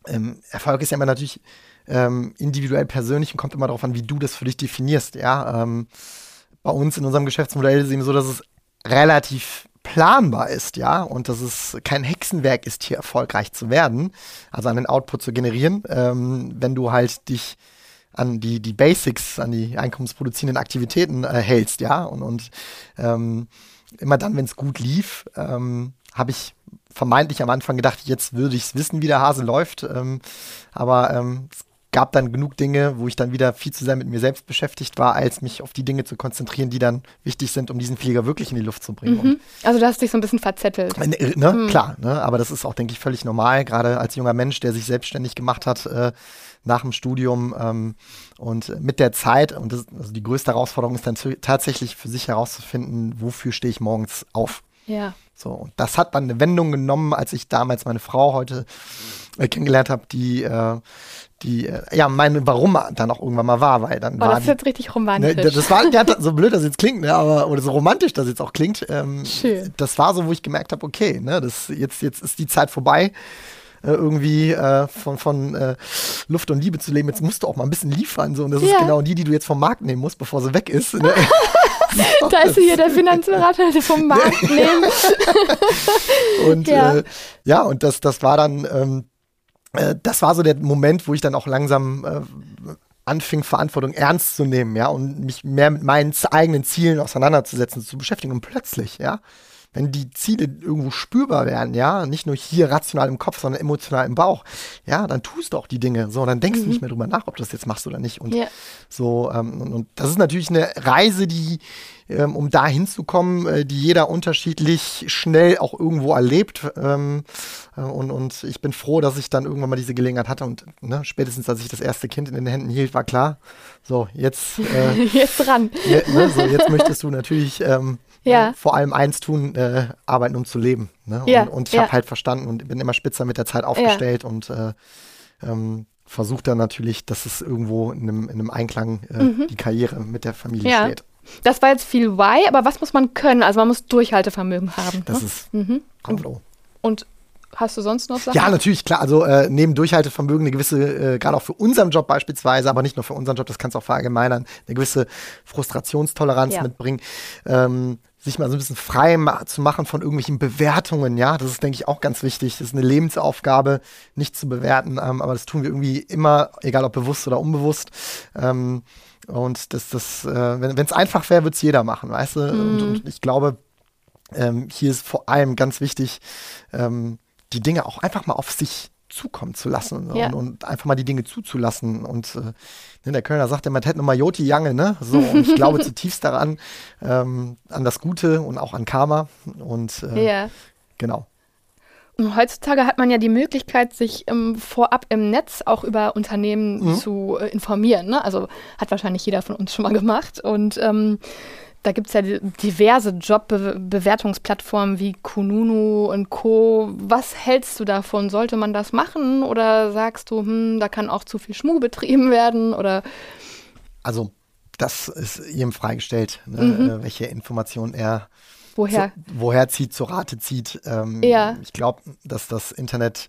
Speaker 3: ähm, Erfolg ist ja immer natürlich ähm, individuell persönlich und kommt immer darauf an, wie du das für dich definierst. Ja, ähm, bei uns in unserem Geschäftsmodell ist es eben so, dass es relativ planbar ist, ja, und dass es kein Hexenwerk ist, hier erfolgreich zu werden, also einen Output zu generieren, ähm, wenn du halt dich an die, die Basics, an die einkommensproduzierenden Aktivitäten äh, hältst, ja, und, und ähm, immer dann, wenn es gut lief, ähm, habe ich vermeintlich am Anfang gedacht, jetzt würde ich es wissen, wie der Hase läuft. Ähm, aber ähm, es gab dann genug Dinge, wo ich dann wieder viel zu sehr mit mir selbst beschäftigt war, als mich auf die Dinge zu konzentrieren, die dann wichtig sind, um diesen Flieger wirklich in die Luft zu bringen.
Speaker 2: Mhm. Also du hast dich so ein bisschen verzettelt.
Speaker 3: Äh, ne, Klar, ne? aber das ist auch, denke ich, völlig normal, gerade als junger Mensch, der sich selbstständig gemacht hat äh, nach dem Studium ähm, und mit der Zeit, und das, also die größte Herausforderung ist dann tatsächlich für sich herauszufinden, wofür stehe ich morgens auf.
Speaker 2: Ja.
Speaker 3: So, und das hat dann eine Wendung genommen, als ich damals meine Frau heute äh, kennengelernt habe, die, äh, die, äh, ja, meine Warum dann auch irgendwann mal war, weil dann
Speaker 2: Oh,
Speaker 3: war
Speaker 2: das ist jetzt richtig
Speaker 3: ne,
Speaker 2: romantisch.
Speaker 3: das war, ja, so blöd das jetzt klingt, ne, aber, oder so romantisch das jetzt auch klingt, ähm,
Speaker 2: Schön.
Speaker 3: das war so, wo ich gemerkt habe, okay, ne, das, jetzt, jetzt ist die Zeit vorbei, äh, irgendwie äh, von, von äh, Luft und Liebe zu leben, jetzt musst du auch mal ein bisschen liefern, so, und das
Speaker 2: Ja.
Speaker 3: ist genau die, die du jetzt vom Markt nehmen musst, bevor sie weg ist. Ne?
Speaker 2: da ist hier der Finanzberater vom Markt nehmen.
Speaker 3: Und
Speaker 2: Ja.
Speaker 3: äh, ja und das, das war dann, ähm, äh, das war so der Moment, wo ich dann auch langsam äh, anfing, Verantwortung ernst zu nehmen, ja, und mich mehr mit meinen eigenen Zielen auseinanderzusetzen, zu beschäftigen. Und plötzlich, ja, wenn die Ziele irgendwo spürbar werden, ja, nicht nur hier rational im Kopf, sondern emotional im Bauch, ja, dann tust du auch die Dinge. So, dann denkst du nicht mehr drüber nach, ob du das jetzt machst oder nicht. Und
Speaker 2: Ja.
Speaker 3: so, ähm, und, und das ist natürlich eine Reise, die, ähm, um da hinzukommen, äh, die jeder unterschiedlich schnell auch irgendwo erlebt. Ähm, äh, und, und ich bin froh, dass ich dann irgendwann mal diese Gelegenheit hatte. Und ne, spätestens als ich das erste Kind in den Händen hielt, war klar, so, jetzt, äh,
Speaker 2: Jetzt dran.
Speaker 3: je, ne, so, jetzt möchtest du natürlich ähm,
Speaker 2: Ja.
Speaker 3: äh, vor allem eins tun, äh, arbeiten, um zu leben. Ne?
Speaker 2: Ja,
Speaker 3: Und, und ich
Speaker 2: ja.
Speaker 3: habe halt verstanden und bin immer spitzer mit der Zeit aufgestellt und äh, ähm, versuche dann natürlich, dass es irgendwo in einem, in einem Einklang äh, die Karriere mit der Familie
Speaker 2: Mhm. Ja.
Speaker 3: steht.
Speaker 2: Das war jetzt viel Why, aber was muss man können? Also man muss Durchhaltevermögen haben.
Speaker 3: Das
Speaker 2: ne?
Speaker 3: ist
Speaker 2: mhm.
Speaker 3: Bravo.
Speaker 2: Und hast du sonst noch Sachen?
Speaker 3: Ja, natürlich, klar. Also äh, neben Durchhaltevermögen eine gewisse, äh, gerade auch für unseren Job beispielsweise, aber nicht nur für unseren Job, das kannst du auch verallgemeinern, eine gewisse Frustrationstoleranz
Speaker 2: Ja.
Speaker 3: mitbringen. Ähm, sich mal so ein bisschen frei ma zu machen von irgendwelchen Bewertungen, ja, das ist, denke ich, auch ganz wichtig. Das ist eine Lebensaufgabe, nicht zu bewerten, ähm, aber das tun wir irgendwie immer, egal ob bewusst oder unbewusst. Ähm, und das, das, äh, wenn es einfach wäre, würde es jeder machen, weißt du? Und, und ich glaube, ähm, hier ist vor allem ganz wichtig, ähm, die Dinge auch einfach mal auf sich zukommen zu lassen
Speaker 2: Ja.
Speaker 3: und, und einfach mal die Dinge zuzulassen. Und äh, ne, der Kölner sagt immer, hätte nochmal Joti Jange, ne? So, und ich glaube zutiefst daran, ähm, an das Gute und auch an Karma. Und äh,
Speaker 2: Ja.
Speaker 3: genau.
Speaker 2: Und Heutzutage hat man ja die Möglichkeit, sich ähm, vorab im Netz auch über Unternehmen
Speaker 3: Mhm.
Speaker 2: zu äh, informieren. Ne? Also hat wahrscheinlich jeder von uns schon mal gemacht. Und ähm, da gibt es ja di- diverse Jobbewertungsplattformen wie Kununu und Co. Was hältst du davon? Sollte man das machen? Oder sagst du, hm, da kann auch zu viel Schmuh betrieben werden? Oder
Speaker 3: Also, das ist jedem freigestellt, ne,
Speaker 2: Mhm.
Speaker 3: äh, welche Informationen er
Speaker 2: woher?
Speaker 3: So, woher zieht, zur Rate zieht. Ähm,
Speaker 2: ja.
Speaker 3: Ich glaube, dass das Internet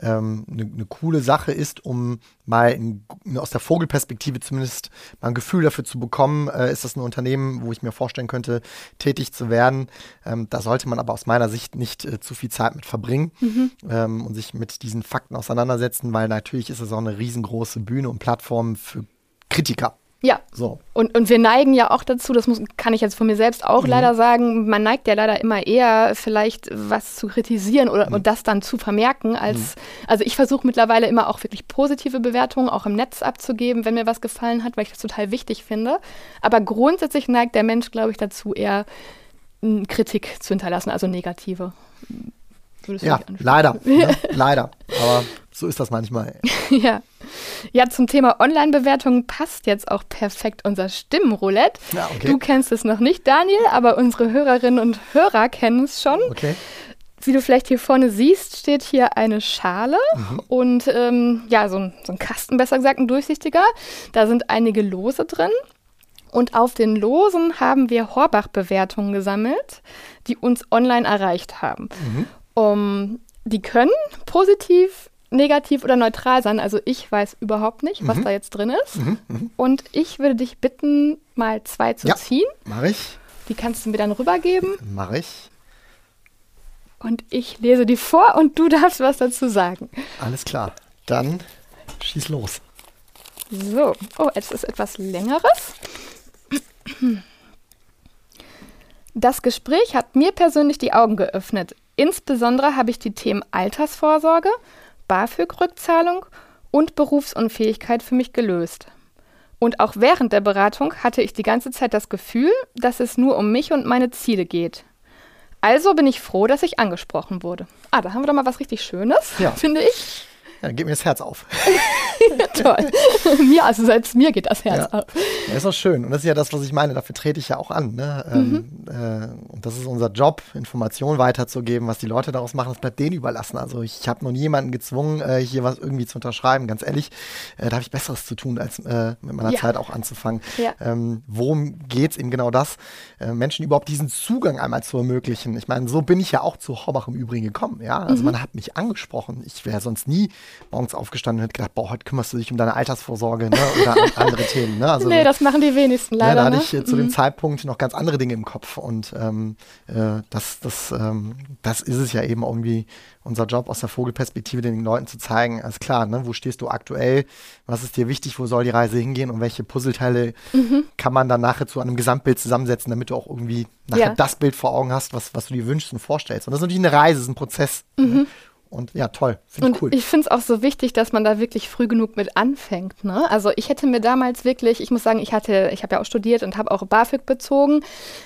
Speaker 3: ähm, ne, ne coole Sache ist, um mal in, aus der Vogelperspektive zumindest mal ein Gefühl dafür zu bekommen, äh, ist das ein Unternehmen, wo ich mir vorstellen könnte, tätig zu werden. Ähm, da sollte man aber aus meiner Sicht nicht äh, zu viel Zeit mit verbringen mhm. ähm, und sich mit diesen Fakten auseinandersetzen, weil natürlich ist es auch eine riesengroße Bühne und Plattform für Kritiker.
Speaker 2: Ja. So. Und, und wir neigen ja auch dazu, das muss, kann ich jetzt von mir selbst auch mhm. leider sagen, man neigt ja leider immer eher vielleicht was zu kritisieren oder mhm. und das dann zu vermerken, als, mhm. also ich versuche mittlerweile immer auch wirklich positive Bewertungen auch im Netz abzugeben, wenn mir was gefallen hat, weil ich das total wichtig finde. Aber grundsätzlich neigt der Mensch, glaube ich, dazu eher Kritik zu hinterlassen, also negative.
Speaker 3: Ja, leider. ne? Leider. Aber so ist das manchmal.
Speaker 2: ja. Ja, zum Thema Online-Bewertungen passt jetzt auch perfekt unser Stimmenroulette. Ja, okay. Du kennst es noch nicht, Daniel, aber unsere Hörerinnen und Hörer kennen es schon.
Speaker 3: Okay.
Speaker 2: Wie du vielleicht hier vorne siehst, steht hier eine Schale mhm. und ähm, ja, so ein, so ein Kasten, besser gesagt, ein durchsichtiger. Da sind einige Lose drin. Und auf den Losen haben wir Horbach-Bewertungen gesammelt, die uns online erreicht haben. Mhm. Um, die können positiv, negativ oder neutral sein. Also ich weiß überhaupt nicht, was mhm. da jetzt drin ist. Mhm. Mhm. Und ich würde dich bitten, mal zwei zu ja, ziehen.
Speaker 3: Mach ich.
Speaker 2: Die kannst du mir dann rübergeben.
Speaker 3: Mach ich.
Speaker 2: Und ich lese die vor und du darfst was dazu sagen.
Speaker 3: Alles klar. Dann schieß los.
Speaker 2: So. Oh, es ist etwas längeres. Das Gespräch hat mir persönlich die Augen geöffnet. Insbesondere habe ich die Themen Altersvorsorge, BAföG-Rückzahlung und Berufsunfähigkeit für mich gelöst. Und auch während der Beratung hatte ich die ganze Zeit das Gefühl, dass es nur um mich und meine Ziele geht. Also bin ich froh, dass ich angesprochen wurde. Ah, da haben wir doch mal was richtig Schönes, ja. finde ich.
Speaker 3: Ja, geht mir das Herz auf.
Speaker 2: Toll. mir, also selbst mir geht das Herz
Speaker 3: ja.
Speaker 2: auf.
Speaker 3: Ja, ist auch schön. Und das ist ja das, was ich meine. Dafür trete ich ja auch an. Ne? Ähm, mhm. äh, und das ist unser Job, Informationen weiterzugeben. Was die Leute daraus machen, das bleibt denen überlassen. Also ich habe noch nie jemanden gezwungen, äh, hier was irgendwie zu unterschreiben. Ganz ehrlich, äh, da habe ich Besseres zu tun, als äh, mit meiner ja. Zeit auch anzufangen. Ja. Ähm, worum geht es eben genau das? Äh, Menschen überhaupt diesen Zugang einmal zu ermöglichen. Ich meine, so bin ich ja auch zu Horbach im Übrigen gekommen. Ja? Also mhm. man hat mich angesprochen. Ich wäre sonst nie morgens aufgestanden und hätte gedacht, boah, heute kümmerst du dich um deine Altersvorsorge ne? oder andere Themen. Ne?
Speaker 2: Also, nee, das machen die wenigsten leider.
Speaker 3: Ja, da
Speaker 2: hatte
Speaker 3: ne? ich äh, zu mhm. dem Zeitpunkt noch ganz andere Dinge im Kopf und ähm, äh, das, das, ähm, das ist es ja eben irgendwie unser Job aus der Vogelperspektive den Leuten zu zeigen, alles klar, ne? wo stehst du aktuell, was ist dir wichtig, wo soll die Reise hingehen und welche Puzzleteile mhm. kann man dann nachher zu einem Gesamtbild zusammensetzen, damit du auch irgendwie nachher ja. das Bild vor Augen hast, was, was du dir wünschst und vorstellst. Und das ist natürlich eine Reise, das ist ein Prozess. Ne? Mhm. Ne? Und ja, toll.
Speaker 2: Finde ich cool. Ich finde es auch so wichtig, dass man da wirklich früh genug mit anfängt. Ne? Also ich hätte mir damals wirklich, ich muss sagen, ich hatte, ich habe ja auch studiert und habe auch BAföG bezogen,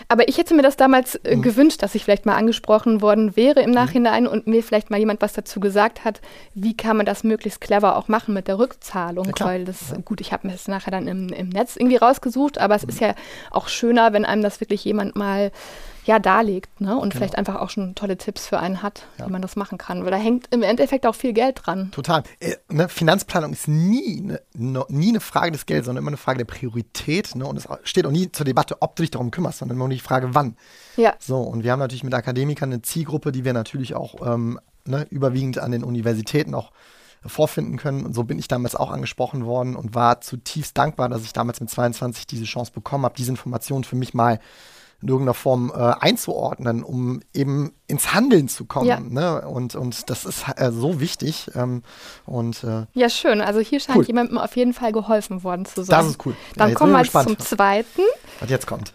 Speaker 2: aber ich hätte mir das damals äh, mhm. gewünscht, dass ich vielleicht mal angesprochen worden wäre im mhm. Nachhinein mhm. und mir vielleicht mal jemand was dazu gesagt hat, wie kann man das möglichst clever auch machen mit der Rückzahlung. Ja, Weil das, ja. gut, ich habe mir das nachher dann im, im Netz irgendwie rausgesucht, aber es mhm. ist ja auch schöner, wenn einem das wirklich jemand mal ja, darlegt ne? und genau. vielleicht einfach auch schon tolle Tipps für einen hat, ja. wie man das machen kann. Weil da hängt im Endeffekt auch viel Geld dran.
Speaker 3: Total. Äh, ne, Finanzplanung ist nie, ne, no, nie eine Frage des Geldes, sondern immer eine Frage der Priorität. Ne? Und es steht auch nie zur Debatte, ob du dich darum kümmerst, sondern immer nur die Frage, wann.
Speaker 2: Ja.
Speaker 3: So, und wir haben natürlich mit Akademikern eine Zielgruppe, die wir natürlich auch ähm, ne, überwiegend an den Universitäten auch vorfinden können. Und so bin ich damals auch angesprochen worden und war zutiefst dankbar, dass ich damals mit 22 diese Chance bekommen habe, diese Informationen für mich mal in irgendeiner Form äh, einzuordnen, um eben ins Handeln zu kommen. Ja. Ne? Und, und das ist äh, so wichtig. Ähm, und, äh,
Speaker 2: ja, schön. Also hier scheint cool. jemandem auf jeden Fall geholfen worden zu sein.
Speaker 3: Das ist cool.
Speaker 2: Dann ja, kommen wir zum zweiten.
Speaker 3: Was jetzt kommt.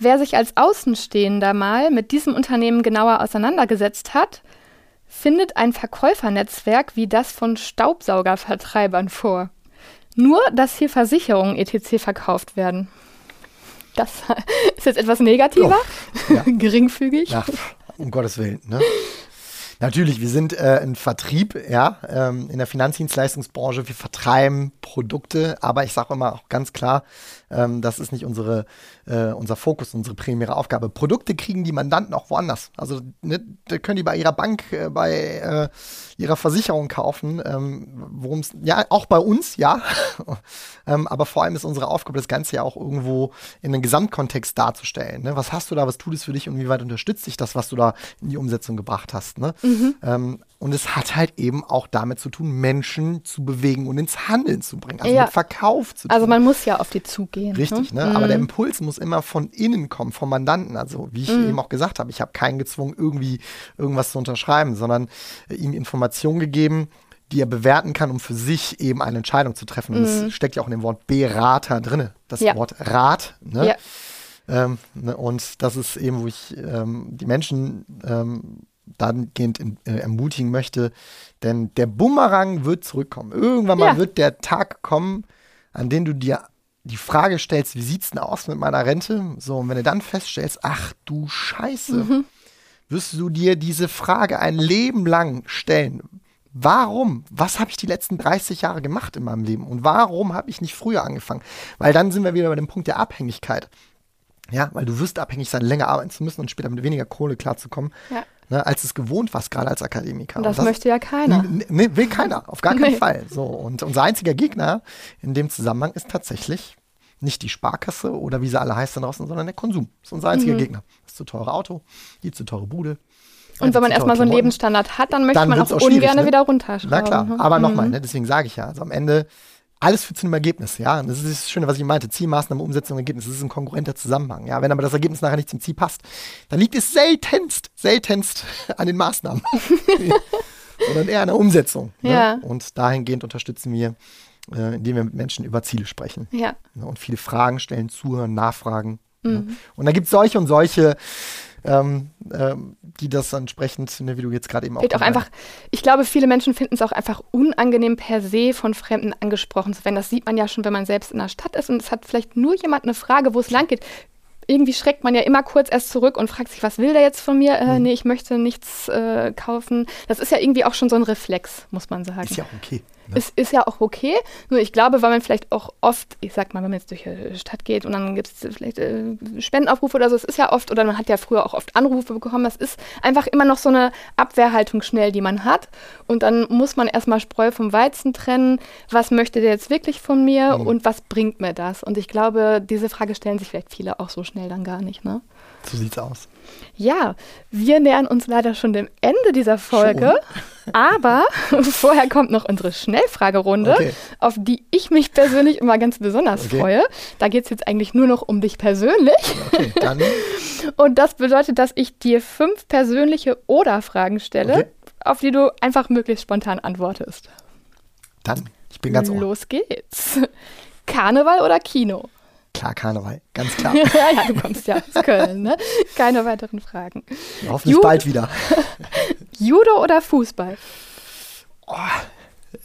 Speaker 2: Wer sich als Außenstehender mal mit diesem Unternehmen genauer auseinandergesetzt hat, findet ein Verkäufernetzwerk wie das von Staubsaugervertreibern vor. Nur, dass hier Versicherungen etc. verkauft werden. Das ist jetzt etwas negativer, oh, ja. geringfügig.
Speaker 3: Ja, um Gottes Willen. Ne? Natürlich, wir sind äh, ein Vertrieb, ja, ähm, in der Finanzdienstleistungsbranche. Wir vertreiben Produkte, aber ich sage immer auch ganz klar, ähm, das ist nicht unsere, äh, unser Fokus, unsere primäre Aufgabe. Produkte kriegen die Mandanten auch woanders. Also ne, können die bei ihrer Bank, äh, bei äh, ihrer Versicherung kaufen, ähm, worum es, ja, auch bei uns, ja. ähm, aber vor allem ist unsere Aufgabe, das Ganze ja auch irgendwo in den Gesamtkontext darzustellen. Ne? Was hast du da, was tut es für dich und wie weit unterstützt dich das, was du da in die Umsetzung gebracht hast. Ne? Mhm. Und es hat halt eben auch damit zu tun, Menschen zu bewegen und ins Handeln zu bringen, also ja. mit Verkauf zu
Speaker 2: also tun. Also man muss ja auf die zugehen.
Speaker 3: Richtig, ne? ne? Mhm. aber der Impuls muss immer von innen kommen, vom Mandanten. Also wie ich mhm. eben auch gesagt habe, ich habe keinen gezwungen, irgendwie irgendwas zu unterschreiben, sondern äh, ihm Informationen gegeben, die er bewerten kann, um für sich eben eine Entscheidung zu treffen. Und das mhm. steckt ja auch in dem Wort Berater drin, das ja. Wort Rat. Ne? Ja. Ähm, ne? Und das ist eben, wo ich ähm, die Menschen ähm, dahingehend in, äh, ermutigen möchte. Denn der Bumerang wird zurückkommen. Irgendwann mal wird der Tag kommen, an dem du dir die Frage stellst, wie sieht's denn aus mit meiner Rente? So, und wenn du dann feststellst, ach du Scheiße, mhm. wirst du dir diese Frage ein Leben lang stellen. Warum? Was habe ich die letzten 30 Jahre gemacht in meinem Leben? Und warum habe ich nicht früher angefangen? Weil dann sind wir wieder bei dem Punkt der Abhängigkeit. Ja, weil du wirst abhängig sein, länger arbeiten zu müssen und später mit weniger Kohle klarzukommen. Ja ne, als es gewohnt warst, gerade als Akademiker.
Speaker 2: Und das, und das möchte ja keiner.
Speaker 3: Nee, will keiner, auf gar keinen nee. Fall. So, und unser einziger Gegner in dem Zusammenhang ist tatsächlich nicht die Sparkasse oder wie sie alle heißt da draußen, sondern der Konsum. Das ist unser einziger mhm. Gegner. Das zu teure Auto, die zu teure Bude.
Speaker 2: Und wenn man erstmal so einen Lebensstandard hat, dann möchte dann man auch, auch ungern ne? wieder runterschrauben.
Speaker 3: Na klar, aber mhm. nochmal, ne, deswegen sage ich ja, also am Ende alles führt zu einem Ergebnis, ja. Und das ist das Schöne, was ich meinte. Zielmaßnahme, Umsetzung, Ergebnis. Das ist ein konkurrenter Zusammenhang. Ja, wenn aber das Ergebnis nachher nicht zum Ziel passt, dann liegt es seltenst, seltenst an den Maßnahmen. sondern eher an der Umsetzung. Ne? Ja. Und dahingehend unterstützen wir, äh, indem wir mit Menschen über Ziele sprechen. Ja. Ne? Und viele Fragen stellen, zuhören, nachfragen. Ne? Mhm. Ne? Und da gibt es solche und solche ähm, ähm, die das entsprechend, ne, wie du jetzt gerade eben auch.
Speaker 2: auch einfach, ich glaube, viele Menschen finden es auch einfach unangenehm per se von Fremden angesprochen zu werden. Das sieht man ja schon, wenn man selbst in der Stadt ist und es hat vielleicht nur jemand eine Frage, wo es lang geht irgendwie schreckt man ja immer kurz erst zurück und fragt sich, was will der jetzt von mir? Äh, mhm. Nee, ich möchte nichts äh, kaufen. Das ist ja irgendwie auch schon so ein Reflex, muss man sagen.
Speaker 3: Ist ja auch okay.
Speaker 2: Ne? Es ist ja auch okay. Nur ich glaube, weil man vielleicht auch oft, ich sag mal, wenn man jetzt durch die Stadt geht und dann gibt es vielleicht äh, Spendenaufrufe oder so, es ist ja oft, oder man hat ja früher auch oft Anrufe bekommen, das ist einfach immer noch so eine Abwehrhaltung schnell, die man hat. Und dann muss man erstmal Spreu vom Weizen trennen. Was möchte der jetzt wirklich von mir mhm. und was bringt mir das? Und ich glaube, diese Frage stellen sich vielleicht viele auch so schnell dann gar nicht. Ne?
Speaker 3: So sieht's aus.
Speaker 2: Ja, wir nähern uns leider schon dem Ende dieser Folge. Schon? Aber vorher kommt noch unsere Schnellfragerunde, okay. auf die ich mich persönlich immer ganz besonders okay. freue. Da geht es jetzt eigentlich nur noch um dich persönlich. Okay, dann. Und das bedeutet, dass ich dir fünf persönliche Oder-Fragen stelle, auf die du einfach möglichst spontan antwortest.
Speaker 3: Dann, ich bin ganz ohr.
Speaker 2: Los geht's. Karneval oder Kino?
Speaker 3: Klar, Karneval, ganz klar.
Speaker 2: ja, du kommst ja aus Köln, ne? Keine weiteren Fragen.
Speaker 3: Ja, hoffentlich Ju bald wieder.
Speaker 2: Judo oder Fußball? Oh,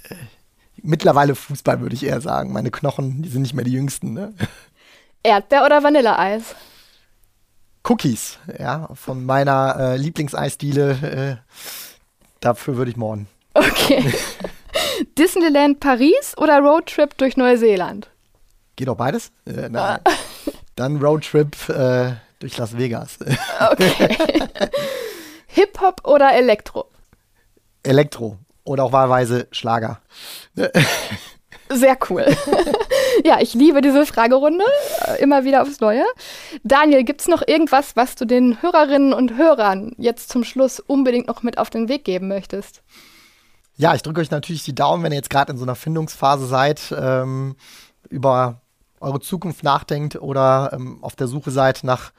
Speaker 3: äh, mittlerweile Fußball, würde ich eher sagen. Meine Knochen, die sind nicht mehr die jüngsten. Ne?
Speaker 2: Erdbeer oder Vanilleeis?
Speaker 3: Cookies, ja, von meiner äh, Lieblingseisdiele. Äh, dafür würde ich morgen.
Speaker 2: Okay. Disneyland Paris oder Roadtrip durch Neuseeland?
Speaker 3: Geht auch beides? Äh, nein. Ah. Dann Roadtrip äh, durch Las Vegas.
Speaker 2: Okay. Hip-Hop oder Elektro?
Speaker 3: Elektro. Oder auch wahlweise Schlager.
Speaker 2: Sehr cool. ja, ich liebe diese Fragerunde. Äh, immer wieder aufs Neue. Daniel, gibt es noch irgendwas, was du den Hörerinnen und Hörern jetzt zum Schluss unbedingt noch mit auf den Weg geben möchtest?
Speaker 3: Ja, ich drücke euch natürlich die Daumen, wenn ihr jetzt gerade in so einer Findungsphase seid, ähm, über eure Zukunft nachdenkt oder ähm, auf der Suche seid nach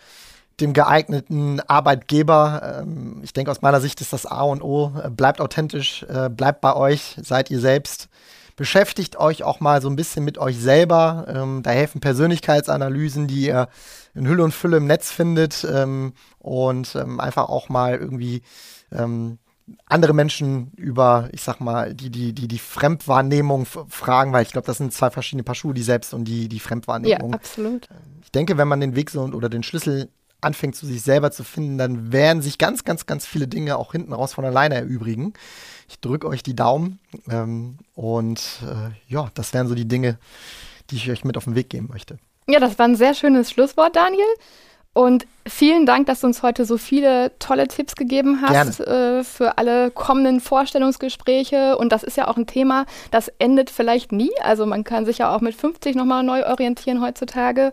Speaker 3: dem geeigneten Arbeitgeber. Ähm, ich denke, aus meiner Sicht ist das A und O. Äh, bleibt authentisch, äh, bleibt bei euch, seid ihr selbst. Beschäftigt euch auch mal so ein bisschen mit euch selber. Ähm, da helfen Persönlichkeitsanalysen, die ihr in Hülle und Fülle im Netz findet ähm, und ähm, einfach auch mal irgendwie ähm, andere Menschen über, ich sag mal, die, die, die, die Fremdwahrnehmung fragen, weil ich glaube, das sind zwei verschiedene Paar Schuhe, die Selbst- und die, die Fremdwahrnehmung.
Speaker 2: Ja, absolut.
Speaker 3: Ich denke, wenn man den Weg so oder den Schlüssel anfängt, zu sich selber zu finden, dann werden sich ganz, ganz, ganz viele Dinge auch hinten raus von alleine erübrigen. Ich drücke euch die Daumen ähm, und äh, ja, das wären so die Dinge, die ich euch mit auf den Weg geben möchte.
Speaker 2: Ja, das war ein sehr schönes Schlusswort, Daniel. Und vielen Dank, dass du uns heute so viele tolle Tipps gegeben hast äh, für alle kommenden Vorstellungsgespräche. Und das ist ja auch ein Thema, das endet vielleicht nie. Also man kann sich ja auch mit 50 nochmal neu orientieren heutzutage.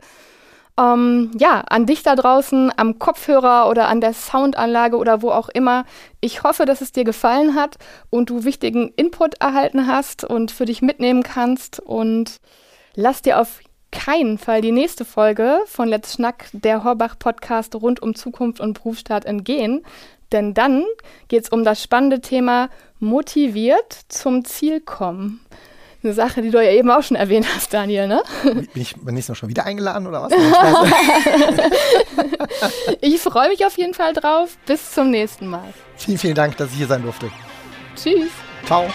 Speaker 2: Ähm, ja, an dich da draußen, am Kopfhörer oder an der Soundanlage oder wo auch immer. Ich hoffe, dass es dir gefallen hat und du wichtigen Input erhalten hast und für dich mitnehmen kannst. Und lass dir auf keinen Fall die nächste Folge von Let's Schnack, der Horbach-Podcast rund um Zukunft und Berufsstart entgehen. Denn dann geht es um das spannende Thema motiviert zum Ziel kommen. Eine Sache, die du ja eben auch schon erwähnt hast, Daniel, ne?
Speaker 3: Bin ich beim nächsten Mal schon wieder eingeladen oder was?
Speaker 2: ich freue mich auf jeden Fall drauf. Bis zum nächsten Mal.
Speaker 3: Vielen, vielen Dank, dass ich hier sein durfte.
Speaker 2: Tschüss.
Speaker 3: Ciao.